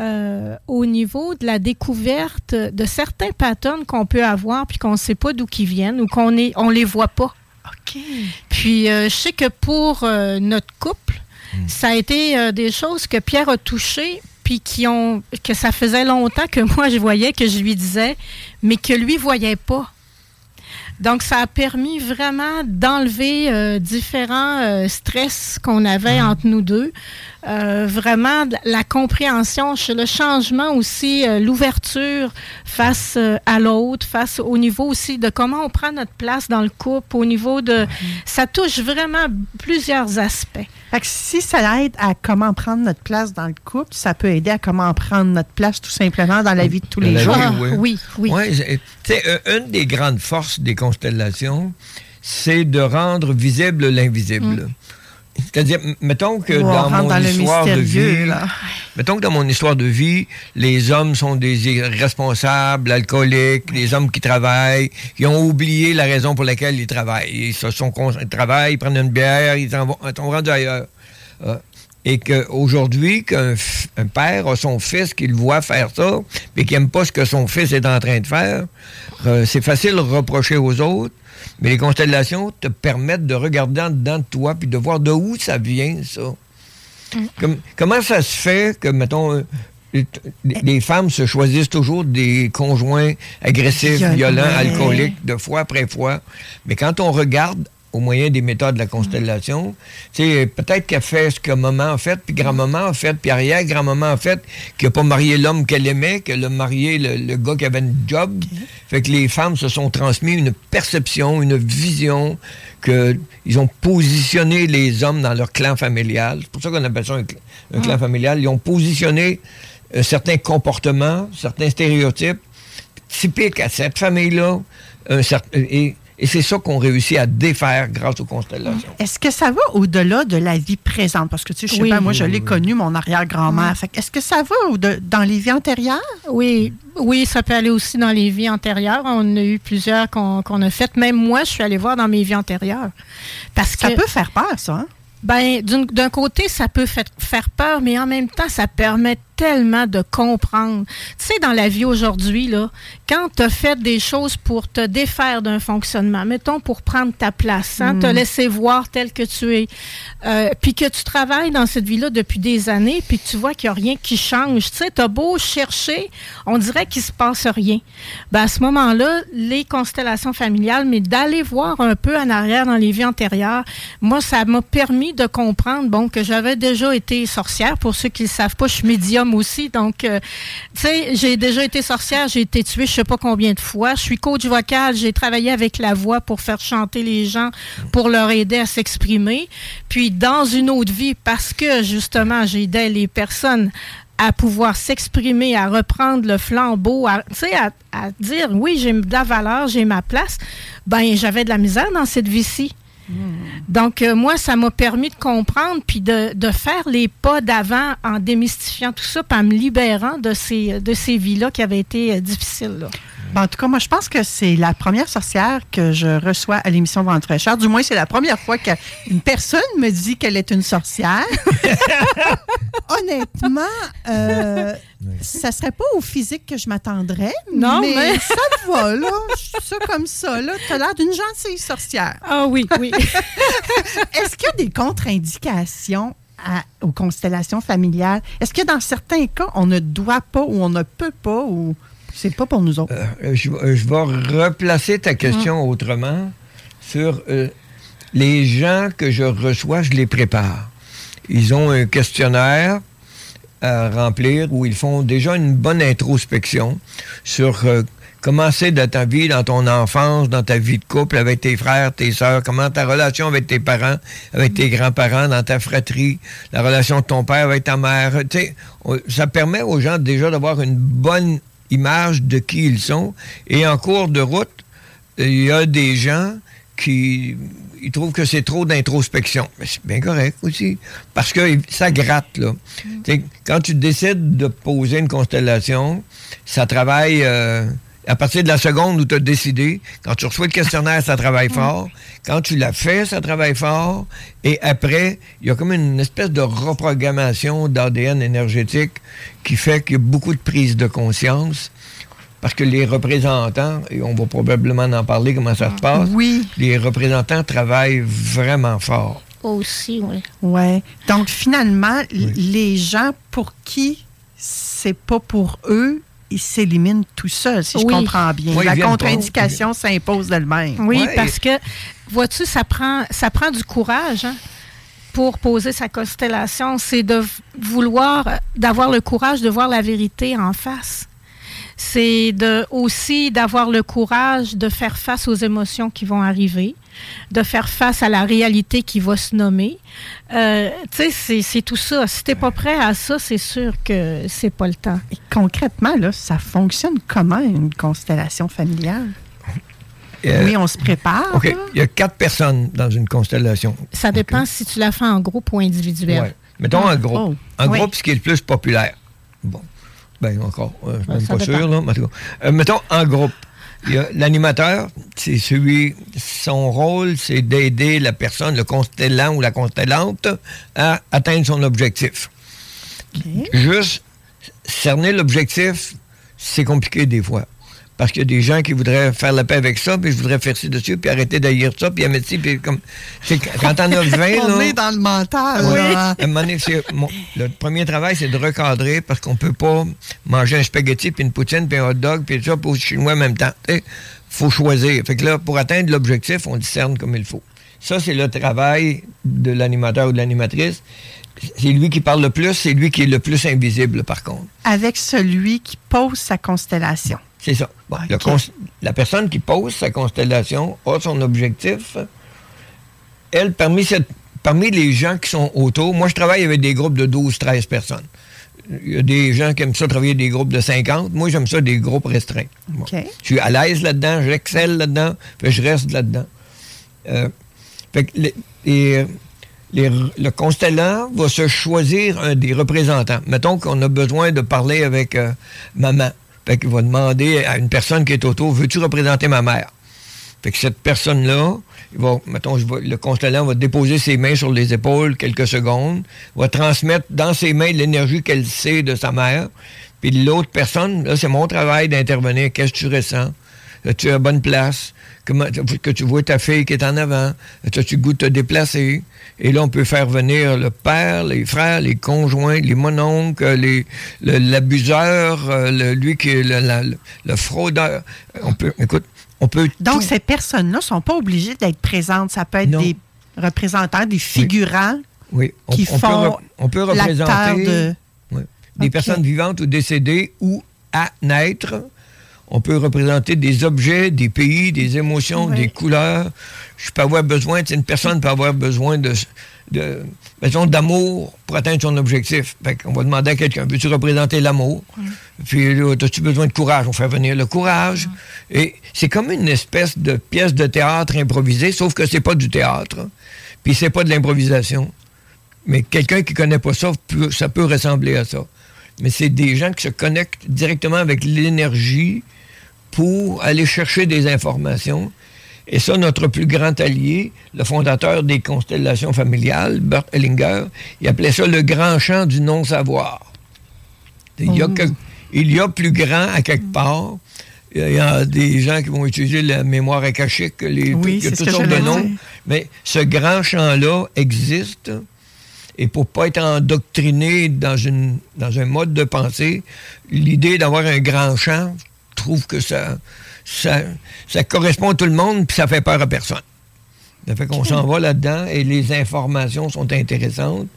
euh, au niveau de la découverte de certains patterns qu'on peut avoir puis qu'on ne sait pas d'où ils viennent ou qu'on est, on les voit pas. OK. Puis euh, je sais que pour euh, notre couple, ça a été euh, des choses que Pierre a touchées puis qui ont que ça faisait longtemps que moi je voyais que je lui disais mais que lui voyait pas. Donc, ça a permis vraiment d'enlever euh, différents euh, stress qu'on avait entre nous deux. Euh, vraiment, la compréhension, le changement aussi, euh, l'ouverture face euh, à l'autre, face au niveau aussi de comment on prend notre place dans le couple, au niveau de... Ça touche vraiment plusieurs aspects. Fait que si ça aide à comment prendre notre place dans le couple, ça peut aider à comment prendre notre place tout simplement dans la vie de tous Dans les jours. vie, Ah, oui. oui, oui. Ouais, c'est- tu sais, euh, une des grandes forces des constellations, c'est de rendre visible l'invisible. C'est-à-dire, mettons que. Wow, dans mon dans histoire de vie, là. mettons que dans mon histoire de vie, les hommes sont des irresponsables, alcooliques, les hommes qui travaillent, qui ont oublié la raison pour laquelle ils travaillent. Ils se sont ils travaillent, ils prennent une bière, ils s'en vont, ils sont rendus ailleurs. Euh, et qu'aujourd'hui, qu'un f- un père a son fils qui le voit faire ça, mais qui n'aime pas ce que son fils est en train de faire, euh, c'est facile de reprocher aux autres, mais les constellations te permettent de regarder en dedans de toi puis de voir de où ça vient, ça. Comme- comment ça se fait que, mettons, euh, les- les femmes se choisissent toujours des conjoints agressifs, Violents. alcooliques, de fois après fois? Mais quand on regarde au moyen des méthodes de la constellation, sais, peut-être qu'elle fait ce que maman a fait, puis grand-maman a fait, puis arrière-grand-maman a fait, qui n'a pas marié l'homme qu'elle aimait, qu'elle a marié le, le gars qui avait une job. Fait que les femmes se sont transmis une perception, une vision, qu'ils ont positionné les hommes dans leur clan familial. C'est pour ça qu'on appelle ça un, cl- un clan familial. Ils ont positionné euh, certains comportements, certains stéréotypes typiques à cette famille-là. un et et c'est ça qu'on réussit à défaire grâce aux constellations. Est-ce que ça va au-delà de la vie présente? Parce que, tu sais, je sais Oui. pas, moi, je l'ai connu, mon arrière-grand-mère. Est-ce que ça va au de- dans les vies antérieures? Oui, oui, ça peut aller aussi dans les vies antérieures. On a eu plusieurs qu'on a faites. Même moi, je suis allée voir dans mes vies antérieures. Parce Ça que, peut faire peur, ça. hein? Ben, d'une- d'un côté, ça peut fa- faire peur, mais en même temps, ça permet tellement de comprendre. Tu sais, dans la vie aujourd'hui, là, quand tu as fait des choses pour te défaire d'un fonctionnement, mettons pour prendre ta place, hein, Mm. te laisser voir tel que tu es, euh, puis que tu travailles dans cette vie-là depuis des années, puis que tu vois qu'il n'y a rien qui change, tu sais, tu as beau chercher, on dirait qu'il se passe rien. Ben, à ce moment-là, les constellations familiales, mais d'aller voir un peu en arrière dans les vies antérieures, moi, ça m'a permis de comprendre, bon, que j'avais déjà été sorcière. Pour ceux qui ne le savent pas, je suis médium aussi. Donc, euh, tu sais, j'ai déjà été sorcière, j'ai été tuée je sais pas combien de fois. Je suis coach vocal, j'ai travaillé avec la voix pour faire chanter les gens, pour leur aider à s'exprimer. Puis, dans une autre vie, parce que, justement, j'aidais les personnes à pouvoir s'exprimer, à reprendre le flambeau, à, à, à dire oui, j'ai de la valeur, j'ai ma place, ben j'avais de la misère dans cette vie-ci. Donc, euh, moi, ça m'a permis de comprendre puis de, faire les pas d'avant en démystifiant tout ça, puis en me libérant de ces, de vies-là qui avaient été euh, difficiles. Ben, en tout cas, moi, je pense que c'est la première sorcière que je reçois à l'émission Ventre fraîcheur. Du moins, c'est la première fois qu'une personne me dit qu'elle est une sorcière. Honnêtement, euh, ça serait pas au physique que je m'attendrais. Non, mais, mais- ça te va, là. Ça comme ça, là. T'as l'air d'une gentille sorcière. Ah oui, oui. Est-ce qu'il y a des contre-indications à- aux constellations familiales? Est-ce que dans certains cas, on ne doit pas ou on ne peut pas ou c'est pas pour nous autres? Euh, je, vais- je vais replacer ta question autrement sur euh, les gens que je reçois, je les prépare. Ils ont un questionnaire à remplir où ils font déjà une bonne introspection sur euh, comment c'est dans ta vie, dans ton enfance, dans ta vie de couple avec tes frères, tes sœurs, comment ta relation avec tes parents, avec tes grands-parents, dans ta fratrie, la relation de ton père avec ta mère. On- ça permet aux gens déjà d'avoir une bonne image de qui ils sont. Et en cours de route, il y a des gens qui ils trouvent que c'est trop d'introspection. Mais c'est bien correct aussi. Parce que ça gratte, là. Sais, Quand tu décides de poser une constellation, ça travaille euh, à partir de la seconde où tu as décidé. Quand tu reçois le questionnaire, ça travaille fort. Quand tu l'as fait, ça travaille fort. Et après, il y a comme une espèce de reprogrammation d'ADN énergétique qui fait qu'il y a beaucoup de prise de conscience. Parce que les représentants, et on va probablement en parler comment ça se passe, oui. les représentants travaillent vraiment fort. Aussi, oui. Ouais. Donc, finalement, les gens pour qui c'est pas pour eux, ils s'éliminent tout seuls, si je comprends bien. Oui, La contre-indication s'impose d'elle-même. Oui, parce que, vois-tu, ça prend, ça prend du courage hein, pour poser sa constellation. C'est de vouloir, euh, d'avoir le courage de voir la vérité en face. C'est de, aussi d'avoir le courage de faire face aux émotions qui vont arriver, de faire face à la réalité qui va se nommer. Euh, tu sais, c'est- c'est tout ça. Si t'es pas prêt à ça, c'est sûr que c'est pas le temps. Et concrètement, là, ça fonctionne comment une constellation familiale? Euh, oui, on se prépare. OK. là. Il y a quatre personnes dans une constellation. Ça dépend si tu la fais en groupe ou individuel. Ouais. Mettons en groupe. Oh, En oui. groupe, ce qui est le plus populaire. Bon. Ben encore, euh, je suis Ben, même ça pas dépend. sûr, là. Euh, mettons en groupe. L'animateur, c'est celui, son rôle, c'est d'aider la personne, le constellant ou la constellante, à atteindre son objectif. Juste cerner l'objectif, c'est compliqué des fois. Parce qu'il y a des gens qui voudraient faire la paix avec ça, puis je voudrais faire ci dessus, puis arrêter d'ailleurs ça, puis mettre ci, puis comme. Quand t'en as 20, là. On est dans le mental, Oui. là. À un moment donné, c'est- mon- le premier travail, c'est de recadrer parce qu'on peut pas manger un spaghetti, puis une poutine, puis un hot dog, puis ça, puis au chinois en même temps. Il faut choisir. Fait que là, pour atteindre l'objectif, on discerne comme il faut. Ça, c'est le travail de l'animateur ou de l'animatrice. C'est lui qui parle le plus, c'est lui qui est le plus invisible, par contre. Avec celui qui pose sa constellation. C'est ça. Bon, le cons- la personne qui pose sa constellation a son objectif. Elle, parmi, cette- parmi les gens qui sont autour, moi, je travaille avec des groupes de 12-13 personnes. Il y a des gens qui aiment ça travailler des groupes de 50. Moi, j'aime ça des groupes restreints. Bon. Je suis à l'aise là-dedans, j'excelle là-dedans, puis je reste là-dedans. Euh, fait que les- les- les- le constellant va se choisir un des représentants. Mettons qu'on a besoin de parler avec euh, maman. Fait qu'il va demander à une personne qui est autour, veux-tu représenter ma mère? Fait que cette personne-là, va, mettons, je le constellant va déposer ses mains sur les épaules quelques secondes, va transmettre dans ses mains l'énergie qu'elle sait de sa mère. Puis l'autre personne, là, c'est mon travail d'intervenir. Qu'est-ce que tu ressens? As-tu à bonne place? Comment, que tu vois ta fille qui est en avant? Le goût de te déplacer? Et là, on peut faire venir le père, les frères, les conjoints, les mononcles, les, le- l'abuseur, euh, le- lui qui est le, la- le- le fraudeur. On peut, écoute, on peut Donc, ces personnes-là ne sont pas obligées d'être présentes. Ça peut être des représentants, des figurants Oui, on, qui on peut, font rep- on peut représenter de... oui, des personnes vivantes ou décédées ou à naître. On peut représenter des objets, des pays, des émotions, des couleurs. Je peux avoir besoin, une personne peut avoir besoin de, de d'amour pour atteindre son objectif. Fait qu'on va demander à quelqu'un, veux-tu représenter l'amour? Puis là, as-tu besoin de courage? On fait venir le courage. Et c'est comme une espèce de pièce de théâtre improvisée, sauf que c'est pas du théâtre. Puis c'est pas de l'improvisation. Mais quelqu'un qui connaît pas ça, ça peut ressembler à ça. Mais c'est des gens qui se connectent directement avec l'énergie pour aller chercher des informations. Et ça, notre plus grand allié, le fondateur des constellations familiales, Bert Hellinger, il appelait ça le grand champ du non-savoir. Il y, a que- il y a plus grand à quelque part. Il y a des gens qui vont utiliser la mémoire akashique, les, Oui, il y a c'est ce toutes sortes de noms. Mais ce grand champ-là existe. Et pour pas être endoctriné dans, une, dans un mode de pensée, l'idée d'avoir un grand champ, trouve que ça, ça, ça correspond à tout le monde, puis ça fait peur à personne. Ça fait qu'on s'en va là-dedans et les informations sont intéressantes.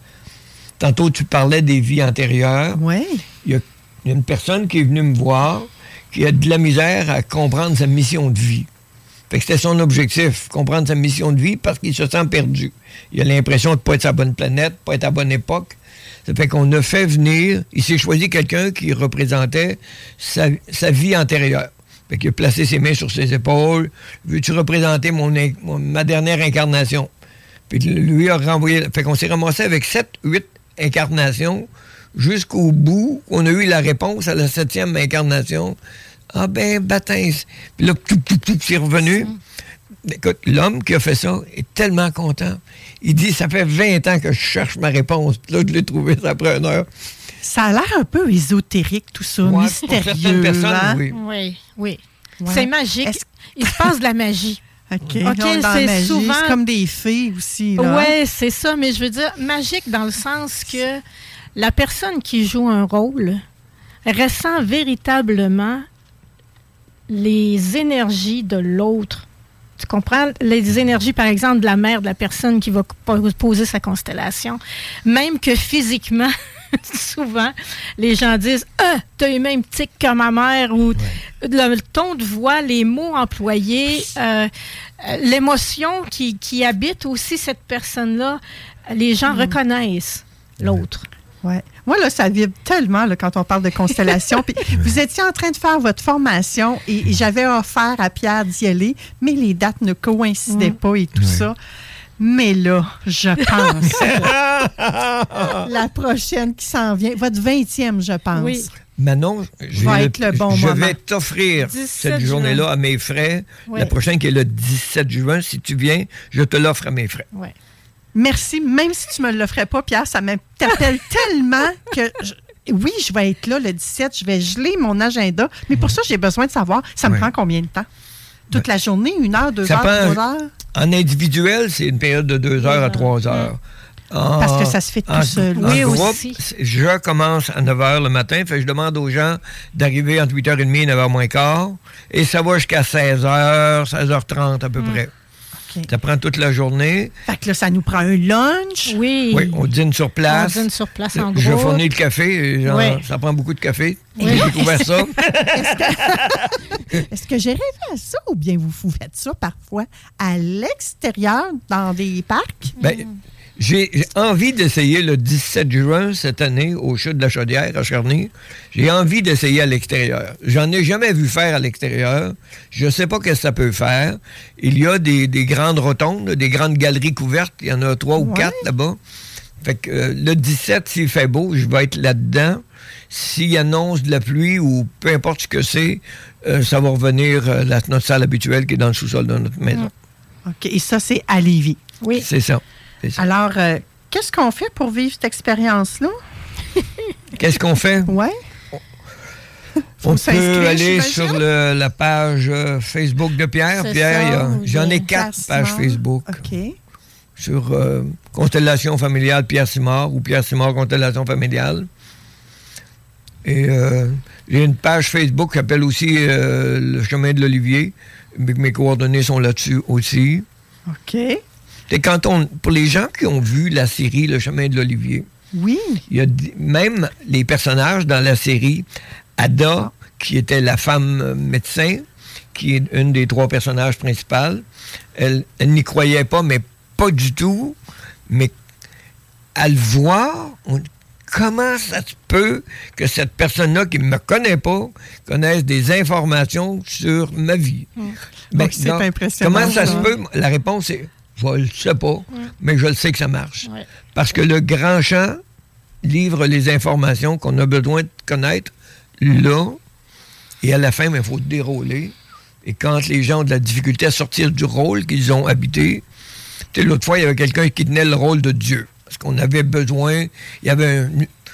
Tantôt, tu parlais des vies antérieures. Oui. Il y a, il y a une personne qui est venue me voir qui a de la misère à comprendre sa mission de vie. Fait que c'était son objectif, comprendre sa mission de vie parce qu'il se sent perdu. Il a l'impression de ne pas être sa bonne planète, pas être à bonne époque. Ça fait qu'on a fait venir, il s'est choisi quelqu'un qui représentait sa, vie antérieure. Fait qu'il a placé ses mains sur ses épaules. Veux-tu représenter ma dernière incarnation? Puis lui a renvoyé. Fait qu'on s'est ramassé avec sept, huit incarnations jusqu'au bout. On a eu la réponse à la septième incarnation. Ah ben, baptême. Puis là, tout, tout, tout, c'est revenu. Écoute, l'homme qui a fait ça est tellement content. Il dit, ça fait 20 ans que je cherche ma réponse. Puis là, je l'ai trouvé ça après une heure. Ça a l'air un peu ésotérique, tout ça, Ouais, pour mystérieux. certaines personnes, hein? oui. Oui, oui. Ouais. C'est magique. Il se passe de la magie. OK. C'est souvent- C'est comme des fées aussi. là. Oui, c'est ça, mais je veux dire magique dans le sens que la personne qui joue un rôle ressent véritablement les énergies de l'autre. Tu comprends? Les énergies, par exemple, de la mère de la personne qui va po- poser sa constellation. Même que physiquement, souvent, les gens disent Ah, t'as les mêmes tics que ma mère ou le ton de voix, les mots employés, euh, euh, l'émotion qui, qui habite aussi cette personne-là, les gens reconnaissent l'autre. Ouais. Moi, là, ça vibre tellement là, quand on parle de constellation. Puis vous étiez en train de faire votre formation et, et j'avais offert à Pierre d'y aller, mais les dates ne coïncidaient pas et tout ça. Mais là, je pense. la prochaine qui s'en vient, votre 20e, je pense. Oui. Manon, je Va vais, être le bon je moment. vais t'offrir 17 cette journée-là à mes frais. La prochaine qui est le 17 juin, si tu viens, je te l'offre à mes frais. Ouais. Merci, même si tu me le ferais pas, Pierre, ça m'interpelle tellement que je- oui, je vais être là le 17, je vais geler mon agenda, mais pour ça, j'ai besoin de savoir, ça me Ouais. prend combien de temps? Toute la journée, une heure, deux Ça heures, prend- trois heures? En individuel, c'est une période de deux heures à trois heures. En- Parce que ça se fait tout en- seul. En Oui, groupe, aussi. je commence à 9 h le matin, fait que je demande aux gens d'arriver entre 8h30 et 9h moins quart, et ça va jusqu'à 16h, 16h30 à peu Hmm. près. Ça prend toute la journée. Fait que là, ça nous prend un lunch. Oui. Oui, on dîne sur place. On dîne sur place en Je groupe. fournis le café. genre, Ouais. Ça prend beaucoup de café. Oui. J'ai découvert ça. Est-ce que j'ai rêvé à ça ou bien vous, faites ça parfois à l'extérieur, dans des parcs? Ben, j'ai envie d'essayer le 17 juin cette année au Chute de la Chaudière à Charny. J'ai envie d'essayer à l'extérieur. J'en ai jamais vu faire à l'extérieur. Je ne sais pas ce que ça peut faire. Il y a des, des grandes rotondes, des grandes galeries couvertes. Il y en a trois ou Ouais. quatre là-bas. Fait que euh, le 17, s'il fait beau, je vais être là-dedans. S'il annonce de la pluie ou peu importe ce que c'est, euh, ça va revenir à la- notre salle habituelle qui est dans le sous-sol de notre maison. OK, et ça, c'est à Lévis. Oui. C'est ça. Alors, euh, qu'est-ce qu'on fait pour vivre cette expérience-là? Qu'est-ce qu'on fait? Ouais. On peut aller sur le- la page euh, Facebook de Pierre. Pierre, ça, il y a- ou j'en ai quatre pages. Facebook. OK. Sur euh, Constellation familiale Pierre Simard ou Pierre Simard Constellation familiale. Et euh, j'ai une page Facebook qui s'appelle aussi euh, Le chemin de l'Olivier. Mes coordonnées sont là-dessus aussi. OK. Et quand on, pour les gens qui ont vu la série Le chemin de l'Olivier, Oui. il y a même les personnages dans la série. Ada, qui était la femme euh, médecin, qui est une des trois personnages principaux, elle, elle n'y croyait pas, mais pas du tout. Mais à le voir, on- comment ça se peut que cette personne-là qui ne me connaît pas connaisse des informations sur ma vie? Ben, Donc, impressionnant, Comment ça ça. se peut? La réponse est, je ne le sais pas, mais je le sais que ça marche. Parce que le grand champ livre les informations qu'on a besoin de connaître là, et à la fin, il faut dérouler. Et quand les gens ont de la difficulté à sortir du rôle qu'ils ont habité, tu sais, l'autre fois, il y avait quelqu'un qui tenait le rôle de Dieu. Parce qu'on avait besoin, il y avait un-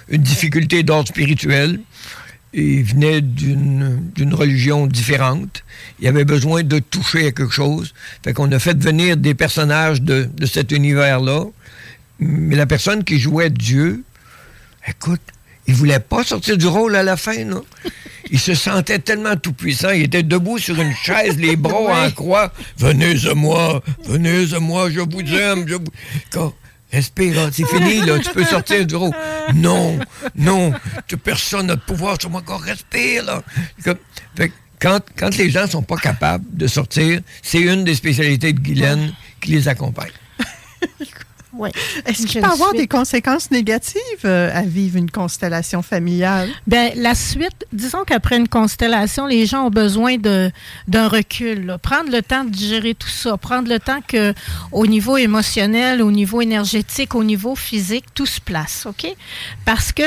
une difficulté d'ordre spirituel. Il venait d'une religion différente. Il avait besoin de toucher à quelque chose. Fait qu'on a fait venir des personnages de, de cet univers-là. Mais la personne qui jouait Dieu, écoute, il voulait pas sortir du rôle à la fin, non? Il se sentait tellement tout-puissant. Il était debout sur une chaise, les bras en croix. Venez à moi, venez à moi, je vous aime. Je vous... Respire, là, c'est fini, là, tu peux sortir du rôle. Non, non, personne n'a de pouvoir sur moi, encore respire, fait quand, quand les gens sont pas capables de sortir, c'est une des spécialités de Guylaine qui les accompagne. Oui. Est-ce qu'il peut avoir des conséquences négatives euh, à vivre une constellation familiale? Ben, la suite, disons qu'après une constellation, les gens ont besoin d'un recul. là. Prendre le temps de digérer tout ça. Prendre le temps que, au niveau émotionnel, au niveau énergétique, au niveau physique, tout se place. OK? Parce que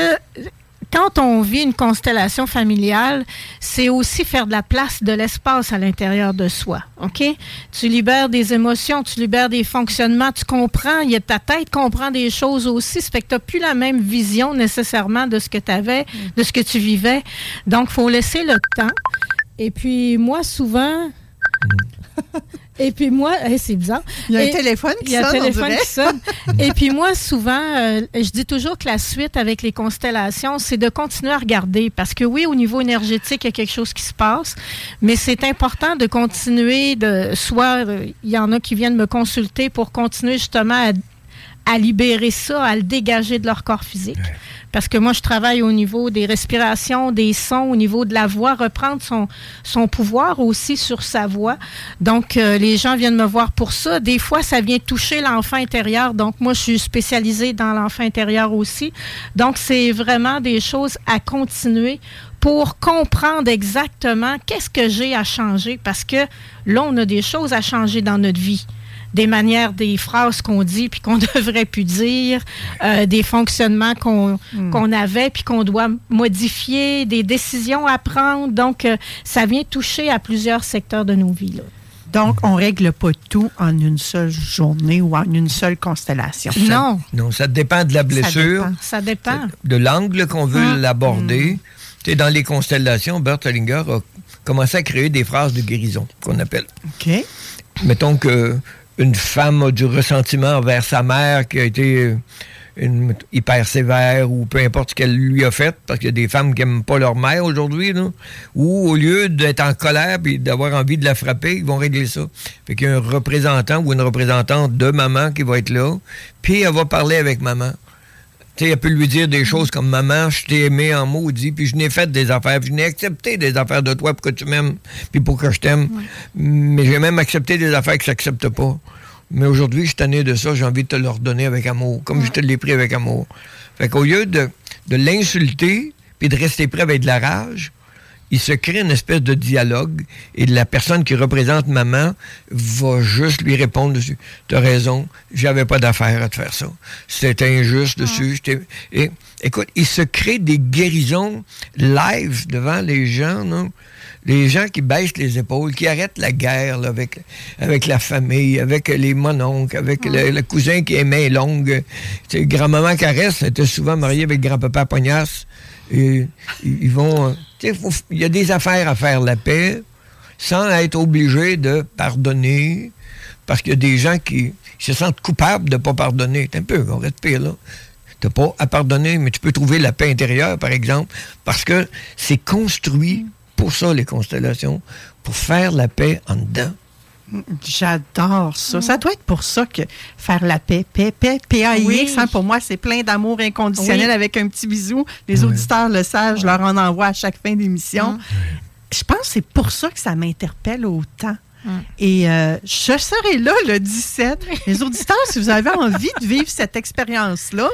quand on vit une constellation familiale, c'est aussi faire de la place, de l'espace à l'intérieur de soi. OK? Tu libères des émotions, tu libères des fonctionnements, tu comprends, il y a ta tête comprend des choses aussi. Fait que tu n'as plus la même vision nécessairement de ce que tu avais, de ce que tu vivais. Donc, il faut laisser le temps. Et puis, moi, souvent. Et puis moi, hey, c'est bizarre. Il y a un téléphone qui Il y a un sonne, on téléphone qui sonne. Et puis moi, souvent, euh, je dis toujours que la suite avec les constellations, c'est de continuer à regarder. Parce que oui, au niveau énergétique, il y a quelque chose qui se passe, mais c'est important de continuer de... Soit, euh, il y en a qui viennent me consulter pour continuer justement à à libérer ça, à le dégager de leur corps physique. Parce que moi, je travaille au niveau des respirations, des sons, au niveau de la voix, reprendre son, son pouvoir aussi sur sa voix. Donc, euh, les gens viennent me voir pour ça. Des fois, ça vient toucher l'enfant intérieur. Donc, moi, je suis spécialisée dans l'enfant intérieur aussi. Donc, c'est vraiment des choses à continuer pour comprendre exactement qu'est-ce que j'ai à changer. Parce que là, on a des choses à changer dans notre vie. Des manières, des phrases qu'on dit puis qu'on devrait plus dire, euh, des fonctionnements qu'on qu'on avait puis qu'on doit modifier, des décisions à prendre. Donc, euh, ça vient toucher à plusieurs secteurs de nos vies. là. Donc, on règle pas tout en une seule journée ou en une seule constellation. Non. Non, ça dépend de la blessure, Ça dépend. de l'angle qu'on veut Hum. l'aborder. Tu sais, dans les constellations, Bert Hellinger a commencé à créer des phrases de guérison, qu'on appelle. OK. Mettons que une femme a du ressentiment envers sa mère qui a été euh, hyper sévère ou peu importe ce qu'elle lui a fait, parce qu'il y a des femmes qui n'aiment pas leur mère aujourd'hui, ou au lieu d'être en colère et d'avoir envie de la frapper, ils vont régler ça. Fait qu'il y a un représentant ou une représentante de maman qui va être là, puis elle va parler avec maman. Tu sais, elle peut lui dire des choses comme Maman, je t'ai aimé en maudit, puis je n'ai fait des affaires, puis je n'ai accepté des affaires de toi pour que tu m'aimes, puis pour que je t'aime. Mais j'ai même accepté des affaires que je n'accepte pas. Mais aujourd'hui, je suis tanné de ça, j'ai envie de te leur donner avec amour, comme je te l'ai pris avec amour. Fait qu'au lieu de, de l'insulter, puis de rester prêt avec de la rage, il se crée une espèce de dialogue et la personne qui représente maman va juste lui répondre dessus. T'as raison, j'avais pas d'affaire à te faire ça. C'était injuste dessus. je t'ai- Et écoute, il se crée des guérisons live devant les gens, non? Les gens qui baissent les épaules, qui arrêtent la guerre là, avec, avec la famille, avec les mononcles, avec le, le cousin qui est main longue. Grand-maman Caresse était souvent mariée avec grand-papa Pognasse. Euh, Il y a des affaires à faire la paix sans être obligé de pardonner. Parce qu'il y a des gens qui se sentent coupables de ne pas pardonner. C'est un peu, on reste pire là. Tu n'as pas à pardonner, mais tu peux trouver la paix intérieure, par exemple, parce que c'est construit pour ça, les constellations, pour faire la paix en dedans. J'adore ça. Ça doit être pour ça que faire la paix, paix, paix, P-A-I-X, Oui. hein, pour moi, c'est plein d'amour inconditionnel Oui. avec un petit bisou. Les auditeurs le savent, je leur en envoie à chaque fin d'émission. Je pense que c'est pour ça que ça m'interpelle autant. Et euh, je serai là le 17. Les auditeurs, si vous avez envie de vivre cette expérience-là,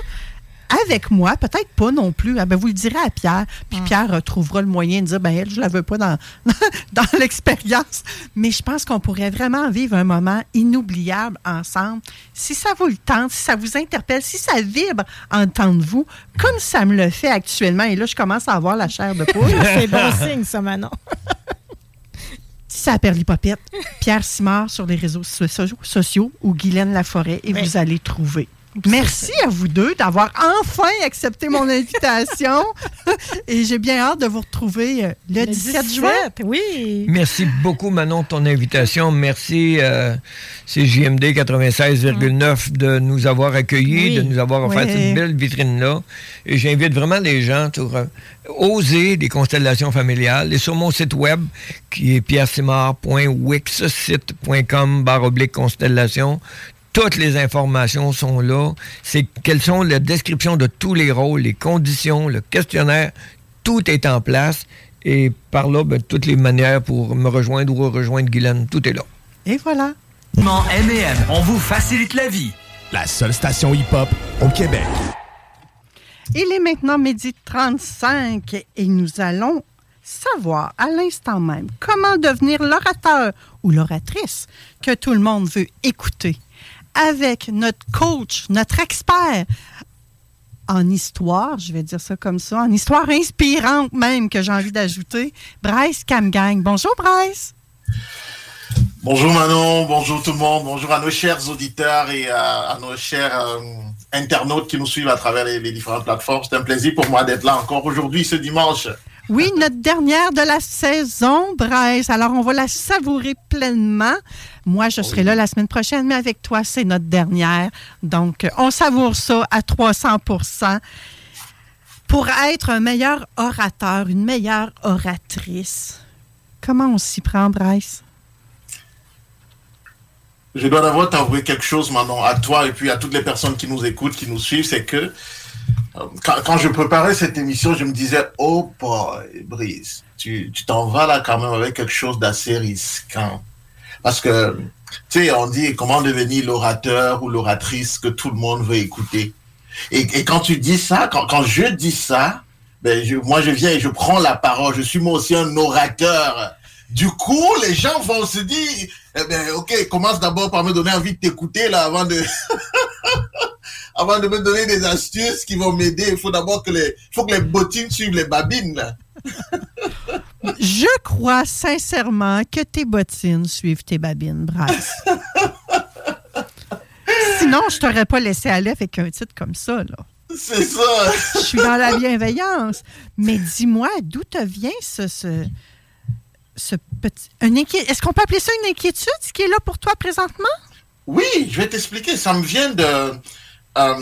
avec moi, peut-être pas non plus. Ah ben, vous le direz à Pierre. Puis Pierre euh, trouvera le moyen de dire ben elle, je la veux pas dans, dans l'expérience. Mais je pense qu'on pourrait vraiment vivre un moment inoubliable ensemble. Si ça vous le tente, si ça vous interpelle, si ça vibre en temps de vous, comme ça me le fait actuellement. Et là, je commence à avoir la chair de poule. C'est bon signe, ça, Manon. Ça appelle l'hypopète. Pierre Simard sur les réseaux so- so- sociaux ou Guylaine Laforêt et vous allez trouver. Merci à vous deux d'avoir enfin accepté mon invitation. et j'ai bien hâte de vous retrouver euh, le, 17, juin. Oui. Merci beaucoup, Manon, de ton invitation. Merci, euh, CJMD 96,9 de nous avoir accueillis, Oui. de nous avoir offert Oui. cette belle vitrine-là. Et j'invite vraiment les gens à euh, oser des constellations familiales. Et sur mon site web, qui est pierresimard.wixsite.com barre oblique constellation, toutes les informations sont là. C'est quelles sont les descriptions de tous les rôles, les conditions, le questionnaire, tout est en place. Et par là, ben, toutes les manières pour me rejoindre ou rejoindre Guylaine, tout est là. Et voilà. M&M, on vous facilite la vie. La seule station hip-hop au Québec. Il est maintenant midi 35 et nous allons savoir à l'instant même comment devenir l'orateur ou l'oratrice que tout le monde veut écouter avec notre coach, notre expert en histoire, je vais dire ça comme ça, en histoire inspirante même que j'ai envie d'ajouter, Bryce Camgang. Bonjour Bryce. Bonjour Manon, bonjour tout le monde, bonjour à nos chers auditeurs et à, à nos chers euh, internautes qui nous suivent à travers les différentes plateformes. C'est un plaisir pour moi d'être là encore aujourd'hui, ce dimanche. Oui, notre dernière de la saison, Bryce. Alors, on va la savourer pleinement. Moi, je serai là la semaine prochaine, mais avec toi, c'est notre dernière. Donc, euh, on savoure ça à 300% Pour être un meilleur orateur, une meilleure oratrice, comment on s'y prend, Bryce? Je dois d'abord t'avouer quelque chose, Manon, à toi et puis à toutes les personnes qui nous écoutent, qui nous suivent, c'est que quand, quand je préparais cette émission, je me disais, oh boy, Brice, tu t'en vas là quand même avec quelque chose d'assez risquant. Parce que, tu sais, on dit comment devenir l'orateur ou l'oratrice que tout le monde veut écouter. Et, et quand tu dis ça, quand, quand je dis ça, ben je, moi je viens et je prends la parole. Je suis moi aussi un orateur. Du coup, les gens vont se dire, Eh bien, ok, commence d'abord par me donner envie de t'écouter, là, avant de... avant de me donner des astuces qui vont m'aider. Il faut d'abord que les... faut que les bottines suivent les babines, là. Je crois sincèrement que tes bottines suivent tes babines, Bryce. Sinon, je t'aurais pas laissé aller avec un titre comme ça, là. C'est ça. Je suis dans la bienveillance. Mais dis-moi, d'où te vient ce, ce, ce petit. Est-ce qu'on peut appeler ça une inquiétude, ce qui est là pour toi présentement? Oui, je vais t'expliquer. Ça me vient de, euh,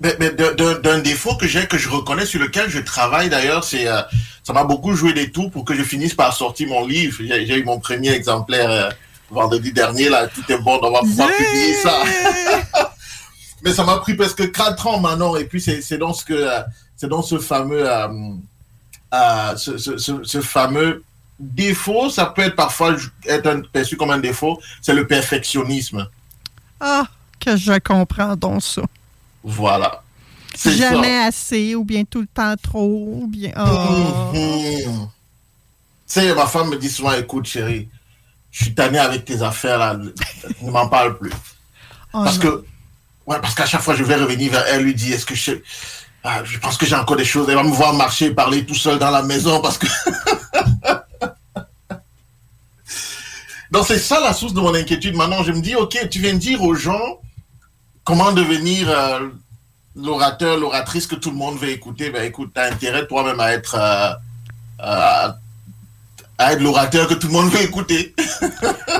d'un défaut que j'ai, que je reconnais, sur lequel je travaille d'ailleurs. C'est, euh, ça m'a beaucoup joué des tours pour que je finisse par sortir mon livre. J'ai, eu mon premier exemplaire euh, vendredi dernier. Là, tout est bon, on va pouvoir publier ça. Mais ça m'a pris presque 4 ans maintenant. Et puis, c'est, dans ce que, c'est dans ce fameux, euh, euh, ce, ce- ce- ce fameux défaut. Ça peut être parfois être un- perçu comme un défaut. C'est le perfectionnisme. Ah, que je comprends donc ça. Voilà. Ça. Jamais assez, ou bien tout le temps trop, ou bien. Oh. Mhm. Tu sais, ma femme me dit souvent, écoute chérie, je suis tanné avec tes affaires là, ne m'en parle plus. Oh parce non. que, ouais, parce qu'à chaque fois je vais revenir vers elle, lui dire, est-ce que je, ah, je pense que j'ai encore des choses, elle va me voir marcher, parler tout seul dans la maison parce que. Donc c'est ça la source de mon inquiétude. Maintenant, je me dis, ok, tu viens de dire aux gens comment devenir euh, l'orateur, l'oratrice que tout le monde veut écouter? Ben écoute, tu as intérêt toi-même à être, euh, euh, à être l'orateur que tout le monde veut écouter.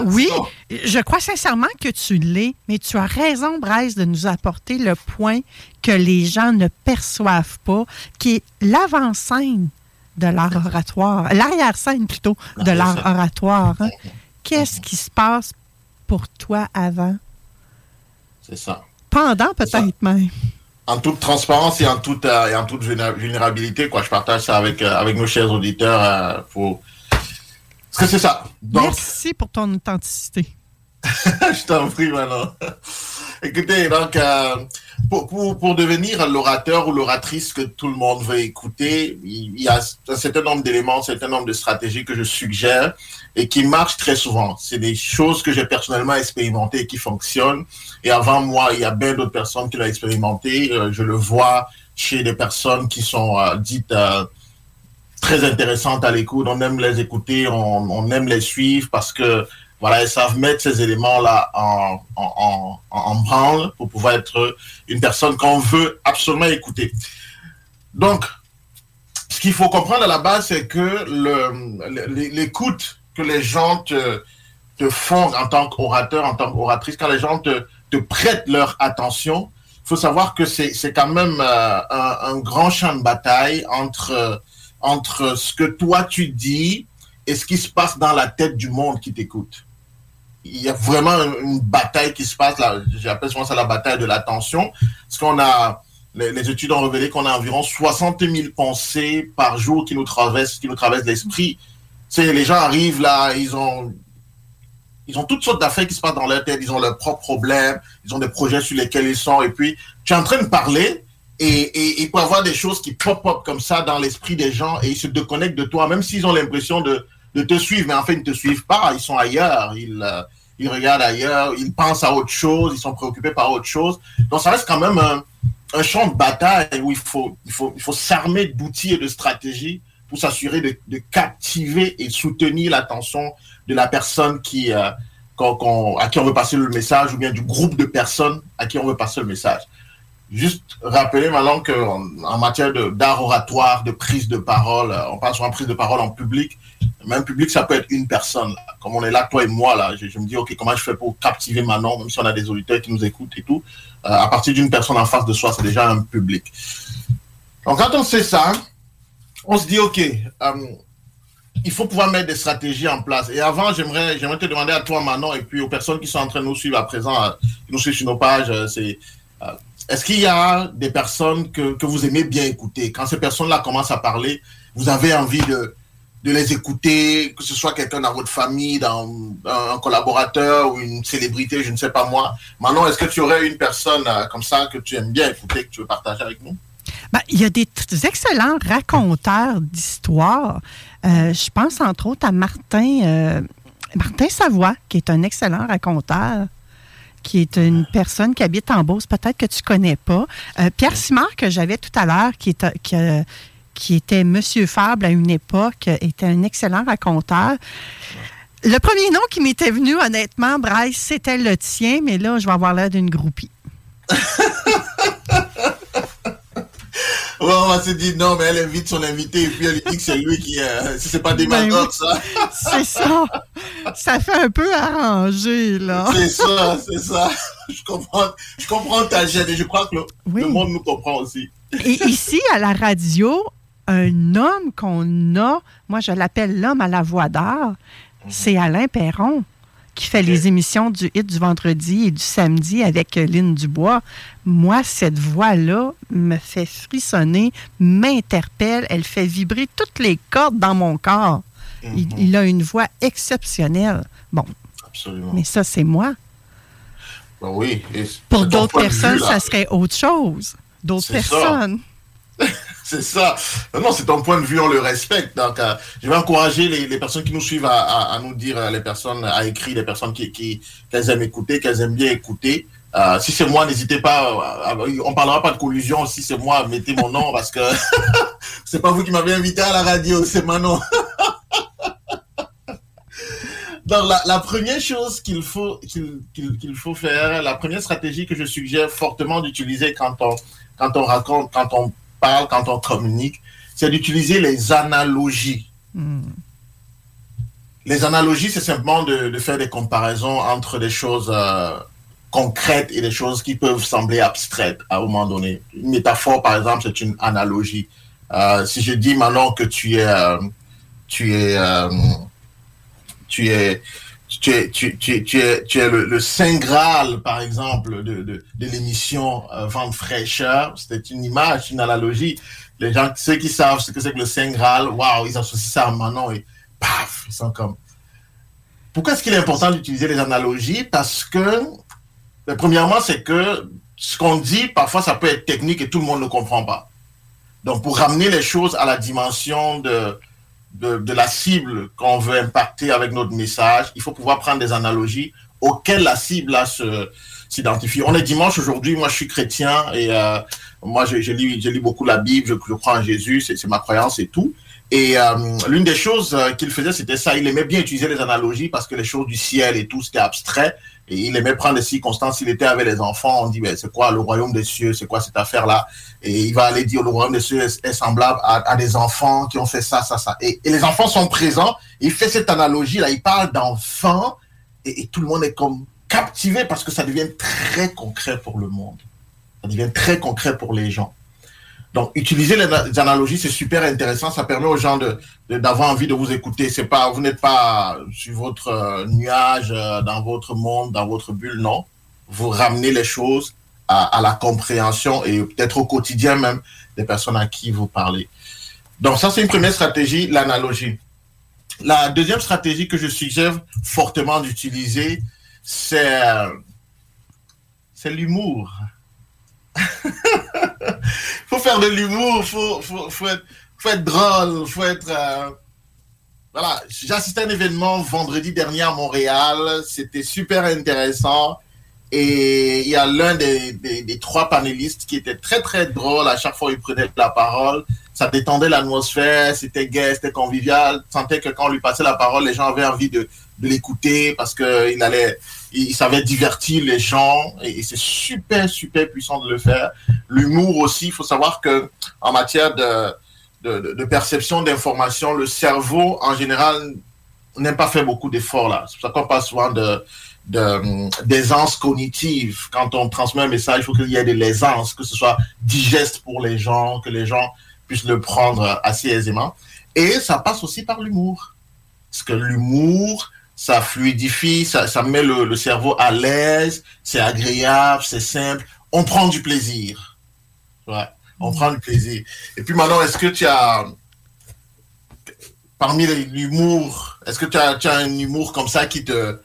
Oui, je crois sincèrement que tu l'es, mais tu as raison, Bryce, de nous apporter le point que les gens ne perçoivent pas, qui est l'avant-scène de l'art oratoire, l'arrière-scène plutôt de l'art L'arrière-scène. oratoire. hein. Qu'est-ce qui se passe pour toi avant? C'est ça. Pendant peut-être même. En toute transparence et en toute, euh, et en toute vulnéra- vulnérabilité, quoi. Je partage ça avec, euh, avec nos chers auditeurs. euh, pour... Parce que c'est ça. Donc, Merci pour ton authenticité. je t'en prie maintenant. Écoutez, donc, euh, pour, pour, devenir l'orateur ou l'oratrice que tout le monde veut écouter, il y a un certain nombre d'éléments, un certain nombre de stratégies que je suggère et qui marchent très souvent. C'est des choses que j'ai personnellement expérimentées et qui fonctionnent. Et avant moi, il y a bien d'autres personnes qui l'ont expérimenté. Euh, je le vois chez des personnes qui sont euh, dites très intéressantes à l'écoute. On aime les écouter, on aime les suivre parce que voilà, ils savent mettre ces éléments-là en, en, en, branle pour pouvoir être une personne qu'on veut absolument écouter. Donc, ce qu'il faut comprendre à la base, c'est que l'écoute que les gens te, font en tant qu'orateur, en tant qu'oratrice, quand les gens te, te prêtent leur attention, il faut savoir que c'est quand même euh, un, un grand champ de bataille entre, entre ce que toi tu dis et ce qui se passe dans la tête du monde qui t'écoute. Il y a vraiment une bataille qui se passe là. J'appelle souvent ça la bataille de l'attention. Parce qu'on a, les, études ont révélé qu'on a environ 60 000 pensées par jour qui nous traversent, qui nous traversent l'esprit. C'est les gens arrivent là, ils ont, ils ont toutes sortes d'affaires qui se passent dans leur tête, ils ont leurs propres problèmes, ils ont des projets sur lesquels ils sont, et puis tu es en train de parler, et, et il peut y avoir des choses qui pop-up comme ça dans l'esprit des gens, et ils se déconnectent de toi, même s'ils ont l'impression de, de te suivre, mais en fait, ils ne te suivent pas, ils sont ailleurs, ils, euh, ils regardent ailleurs, ils pensent à autre chose, ils sont préoccupés par autre chose. Donc ça reste quand même un, un champ de bataille où il faut, il faut, il faut s'armer d'outils et de stratégies pour s'assurer de, captiver et soutenir l'attention de la personne qui, euh, à qui on veut passer le message ou bien du groupe de personnes à qui on veut passer le message. Juste rappeler maintenant qu'en en matière d'art oratoire, de prise de parole, euh, on parle souvent de prise de parole en public. Même public, ça peut être une personne. Comme on est là, toi et moi, là, je, me dis, OK, comment je fais pour captiver Manon, même si on a des auditeurs qui nous écoutent et tout. Euh, à partir d'une personne en face de soi, c'est déjà un public. Donc, quand on sait ça, on se dit, OK, euh, il faut pouvoir mettre des stratégies en place. Et avant, j'aimerais, j'aimerais te demander à toi, Manon, et puis aux personnes qui sont en train de nous suivre à présent, euh, qui nous suivent sur nos pages, c'est, est-ce qu'il y a des personnes que, que vous aimez bien écouter? Quand ces personnes-là commencent à parler, vous avez envie de, de les écouter, que ce soit quelqu'un dans votre famille, dans un collaborateur ou une célébrité, je ne sais pas moi. Manon, est-ce que tu aurais une personne euh, comme ça que tu aimes bien écouter, que tu veux partager avec nous? Ben, il y a des excellents raconteurs d'histoires. Euh, je pense entre autres à Martin. euh, Martin Savoie, qui est un excellent raconteur, qui est une personne qui habite en Beauce, peut-être que tu connais pas. Euh, Pierre Simard, que j'avais tout à l'heure, qui, est, qui était Monsieur Fable à une époque, était un excellent raconteur. Le premier nom qui m'était venu, honnêtement, Bryce, c'était le tien, mais là, je vais avoir l'air d'une groupie. Ouais, on va se dire non, mais elle invite son invité et puis elle dit que c'est lui qui. Euh, c'est pas des Ben oui. ça. C'est ça. Ça fait un peu arrangé, là. C'est ça, c'est ça. Je comprends, je comprends ta gêne et je crois que le, Oui. le monde nous comprend aussi. Et ici, à la radio, un homme qu'on a, moi je l'appelle l'homme à la voix d'art, c'est Alain Perron qui fait les émissions du hit du vendredi et du samedi avec euh, Lynn Dubois. Moi, cette voix-là me fait frissonner, m'interpelle, elle fait vibrer toutes les cordes dans mon corps. il, il a une voix exceptionnelle. Bon, Absolument. mais ça, c'est moi. Ben oui. et Pour d'autres vue, personnes, ça serait autre chose. D'autres personnes. C'est ça. Non, c'est ton point de vue, on le respecte. Donc, euh, je vais encourager les, personnes qui nous suivent à, nous dire, euh, les personnes à écrire, les personnes qui, qu'elles aiment écouter, qu'elles aiment bien écouter. Euh, si c'est moi, n'hésitez pas. euh, on parlera pas de collusion. Si c'est moi, mettez mon nom parce que c'est pas vous qui m'avez invité à la radio, c'est Manon. Donc, la, première chose qu'il faut, qu'il faut faire, la première stratégie que je suggère fortement d'utiliser quand on, quand on raconte, quand on parle, quand on communique, c'est d'utiliser les analogies. Les analogies, c'est simplement de, de faire des comparaisons entre des choses euh, concrètes et des choses qui peuvent sembler abstraites à un moment donné. Une métaphore, par exemple, c'est une analogie. Euh, si je dis maintenant que tu es, euh, tu es, tu es, tu es, tu, tu- tu es, tu es le, Saint Graal, par exemple, de, de, de l'émission euh, Vente fraîcheur. C'était une image, une analogie. Les gens, ceux qui savent ce que c'est que le Saint Graal, waouh, ils associent ça à Manon et paf, ils sont comme. Pourquoi est-ce qu'il est important d'utiliser les analogies? Parce que, ben, premièrement, c'est que ce qu'on dit, parfois, ça peut être technique et tout le monde ne comprend pas. Donc, pour ramener les choses à la dimension de, de, la cible qu'on veut impacter avec notre message, il faut pouvoir prendre des analogies auxquelles la cible se s'identifie. On est dimanche aujourd'hui, moi je suis chrétien et euh, moi je, je, lis, je lis beaucoup la Bible, je, crois en Jésus, c'est c'est ma croyance et tout. Et euh, l'une des choses euh, qu'il faisait, c'était ça. Il aimait bien utiliser les analogies parce que les choses du ciel et tout, c'était abstrait. Et il aimait prendre des circonstances. Il était avec les enfants. On dit, ben, c'est quoi le royaume des cieux? C'est quoi cette affaire-là? Et il va aller dire, le royaume des cieux est, semblable à, des enfants qui ont fait ça, ça, ça. Et, les enfants sont présents. Il fait cette analogie-là. Il parle d'enfants. Et tout le monde est comme captivé parce que ça devient très concret pour le monde. Ça devient très concret pour les gens. Donc, utiliser les, analogies, c'est super intéressant. Ça permet aux gens d'avoir envie de vous écouter. C'est pas, vous n'êtes pas sur votre euh, nuage, euh, dans votre monde, dans votre bulle, non. Vous ramenez les choses à, à la compréhension et peut-être au quotidien même des personnes à qui vous parlez. Donc, ça, c'est une première stratégie, l'analogie. La deuxième stratégie que je suggère fortement d'utiliser, c'est, euh, c'est l'humour. faut faire de l'humour, faut, faut, faut, être, faut être drôle, faut être. euh, Voilà, j'ai assisté à un événement vendredi dernier à Montréal, c'était super intéressant. Et il y a l'un des, des, trois panélistes qui était très très drôle à chaque fois il prenait la parole. Ça détendait l'atmosphère, c'était gai, c'était convivial. Tu sentais que quand on lui passait la parole, les gens avaient envie de, de l'écouter parce qu'il allait, il, savait divertir les gens et, c'est super super puissant de le faire. L'humour aussi, il faut savoir que en matière de, de, perception d'information, le cerveau en général n'aime pas faire beaucoup d'efforts là. C'est pour ça qu'on parle souvent de d'aisance cognitive. Quand on transmet un message, il faut qu'il y ait de l'aisance, que ce soit digeste pour les gens, que les gens puissent le prendre assez aisément. Et ça passe aussi par l'humour. Parce que l'humour, ça fluidifie, ça, ça met le, le cerveau à l'aise, c'est agréable, c'est simple. On prend du plaisir. Ouais, on prend du plaisir. Et puis maintenant, est-ce que tu as, parmi l'humour, est-ce que tu as, tu as un humour comme ça qui te,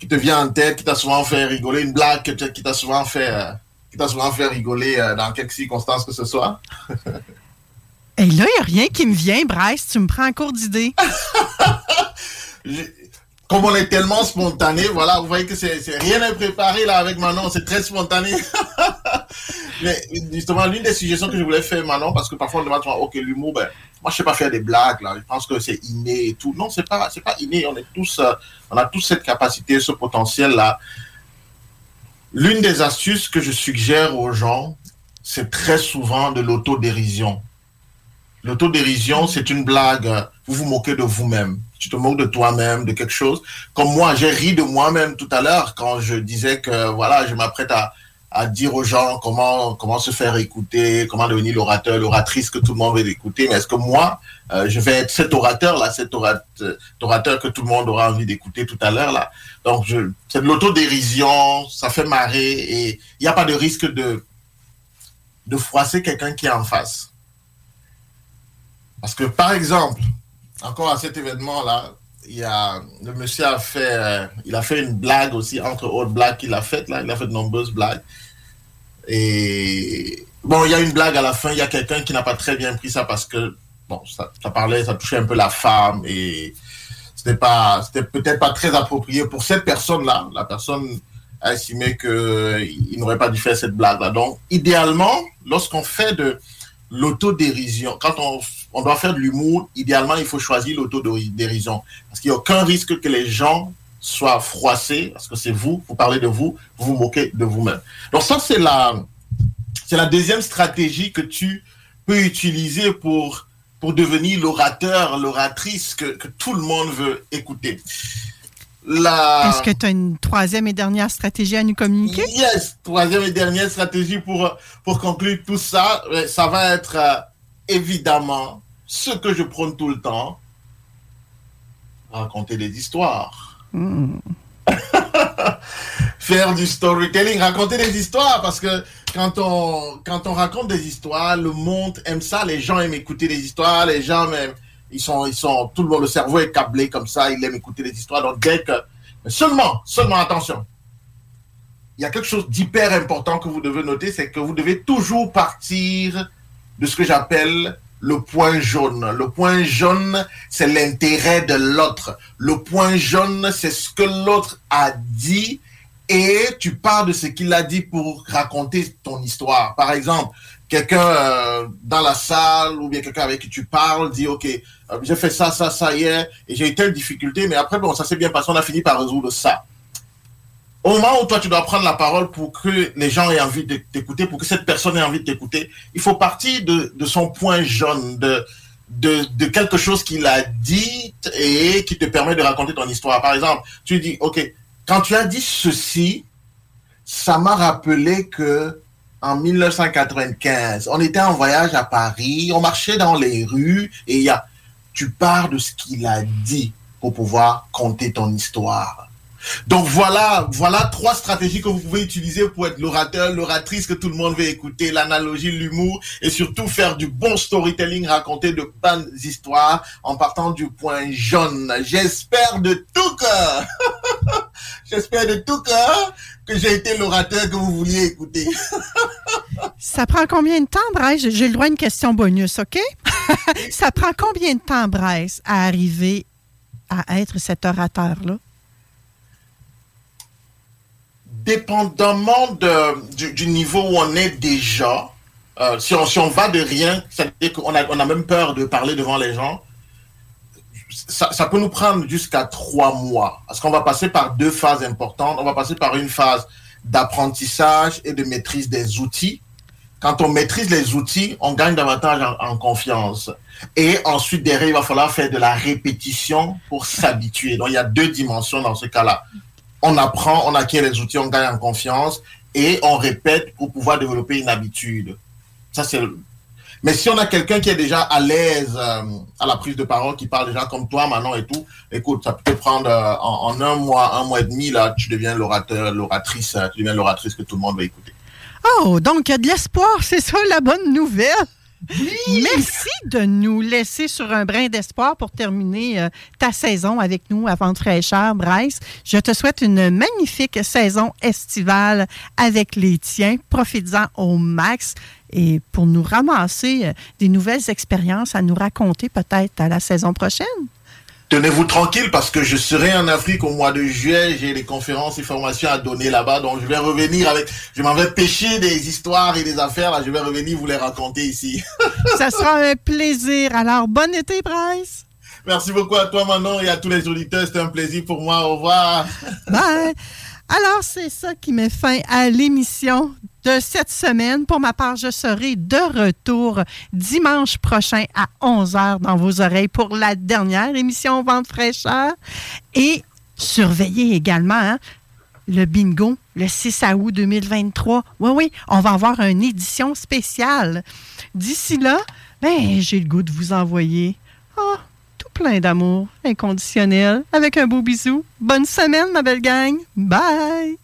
qui te vient en tête, qui t'a souvent fait rigoler, une blague qui t'a souvent fait, euh, qui t'a souvent fait rigoler euh, dans quelques circonstances que ce soit? Et là, il n'y a rien qui me vient, Bryce. Tu me prends en cours d'idée. comme on est tellement spontané, voilà, vous voyez que c'est rien n'est préparé là avec Manon, c'est très spontané. Mais justement, l'une des suggestions que je voulais faire Manon, parce que parfois on demande, ok, l'humour, ben, moi je sais pas faire des blagues là, je pense que c'est inné et tout. Non, c'est pas, c'est pas inné, on est tous, euh, on a tous cette capacité, ce potentiel là. L'une des astuces que je suggère aux gens, c'est très souvent de l'autodérision. L'autodérision, c'est une blague. euh, Vous vous moquez de vous-même. Tu te moques de toi-même, de quelque chose. Comme moi, j'ai ri de moi-même tout à l'heure quand je disais que voilà, je m'apprête à, à dire aux gens comment comment se faire écouter, comment devenir l'orateur, l'oratrice que tout le monde veut écouter. Mais est-ce que moi, euh, je vais être cet orateur là, cet orat- orateur que tout le monde aura envie d'écouter tout à l'heure là. Donc c'est de l'autodérision, ça fait marrer et il n'y a pas de risque de de froisser quelqu'un qui est en face. Parce que, par exemple, encore à cet événement-là, il y a, le monsieur a fait, euh, il a fait une blague aussi, entre autres blagues qu'il a faites, là, il a fait de nombreuses blagues. Et bon, il y a une blague à la fin, il y a quelqu'un qui n'a pas très bien pris ça parce que, bon, ça, parlait, ça touchait un peu la femme et c'était pas, c'était peut-être pas très approprié pour cette personne-là. La personne a estimé qu'il n'aurait pas dû faire cette blague-là. Donc, idéalement, lorsqu'on fait de l'autodérision, quand on, on doit faire de l'humour, idéalement, il faut choisir l'autodérision. Parce qu'il n'y a aucun risque que les gens soient froissés, parce que c'est vous, vous parlez de vous, vous vous moquez de vous-même. Donc ça, c'est la, c'est la deuxième stratégie que tu peux utiliser pour, pour devenir l'orateur, l'oratrice que, que tout le monde veut écouter. La... Est-ce que tu as une troisième et dernière stratégie à nous communiquer? Yes, troisième et dernière stratégie pour, pour conclure tout ça, euh, ça va être euh, évidemment ce que je prône tout le temps, raconter des histoires. Hmm. Faire du storytelling, raconter des histoires, parce que quand on, quand on raconte des histoires, le monde aime ça, les gens aiment écouter des histoires, les gens même, ils sont, ils sont, tout le monde, le cerveau est câblé comme ça, ils aiment écouter des histoires, donc dès que, mais seulement, seulement attention, il y a quelque chose d'hyper important que vous devez noter, c'est que vous devez toujours partir de ce que j'appelle le point jaune. Le point jaune, c'est l'intérêt de l'autre. Le point jaune, c'est ce que l'autre a dit et tu pars de ce qu'il a dit pour raconter ton histoire. Par exemple, quelqu'un euh, dans la salle ou bien quelqu'un avec qui tu parles dit, OK, euh, j'ai fait ça, ça, ça hier et j'ai eu telle difficulté, mais après, bon, ça s'est bien passé, on a fini par résoudre ça au moment où toi tu dois prendre la parole pour que les gens aient envie de t'écouter, pour que cette personne ait envie de t'écouter, il faut partir de, son point jaune, de, quelque chose qu'il a dit et qui te permet de raconter ton histoire. Par exemple, tu dis, OK, quand tu as dit ceci, ça m'a rappelé que en 1995, on était en voyage à Paris, on marchait dans les rues et tu pars de ce qu'il a dit pour pouvoir compter ton histoire. Donc voilà, voilà trois stratégies que vous pouvez utiliser pour être l'orateur, l'oratrice que tout le monde veut écouter, l'analogie, l'humour et surtout faire du bon storytelling, raconter de bonnes histoires en partant du point jaune. J'espère de tout cœur, j'espère de tout cœur que j'ai été l'orateur que vous vouliez écouter. Ça prend combien de temps, Bryce? J'ai le droit à une question bonus, OK? Ça prend combien de temps, Bryce, à arriver à être cet orateur-là? Dépendamment du, niveau où on est déjà, euh, si, on, si on va de rien, c'est-à-dire qu'on a, on a même peur de parler devant les gens, ça, peut nous prendre jusqu'à trois mois. Parce qu'on va passer par deux phases importantes. On va passer par une phase d'apprentissage et de maîtrise des outils. Quand on maîtrise les outils, on gagne davantage en confiance. Et ensuite, derrière, il va falloir faire de la répétition pour s'habituer. Donc, il y a deux dimensions dans ce cas-là on apprend, on acquiert les outils, on gagne en confiance et on répète pour pouvoir développer une habitude. Mais si on a quelqu'un qui est déjà à l'aise euh, à la prise de parole, qui parle déjà comme toi, Manon et tout, écoute, ça peut te prendre euh, en, en, un mois, un mois et demi, là, tu deviens l'orateur, l'oratrice, tu deviens l'oratrice que tout le monde va écouter. Oh, donc il y a de l'espoir, c'est ça la bonne nouvelle? Merci de nous laisser sur un brin d'espoir pour terminer euh, ta saison avec nous à Vente fraîcheur, Bryce. Je te souhaite une magnifique saison estivale avec les tiens. Profites-en au max et pour nous ramasser euh, des nouvelles expériences à nous raconter peut-être à la saison prochaine. Tenez-vous tranquille parce que je serai en Afrique au mois de juillet. J'ai des conférences et formations à donner là-bas. Donc, je vais revenir avec, je m'en vais pêcher des histoires et des affaires. Là, je vais revenir vous les raconter ici. Ça sera un plaisir. Alors, bon été, Bryce. Merci beaucoup à toi, Manon, et à tous les auditeurs. C'était un plaisir pour moi. Au revoir. Bye. Alors, c'est ça qui met fin à l'émission de cette semaine. Pour ma part, je serai de retour dimanche prochain à 11h dans vos oreilles pour la dernière émission Vente fraîcheur. Et surveillez également hein, le bingo le 6 août 2023. Oui, oui, on va avoir une édition spéciale. D'ici là, ben, j'ai le goût de vous envoyer oh, tout plein d'amour inconditionnel avec un beau bisou. Bonne semaine, ma belle gang. Bye!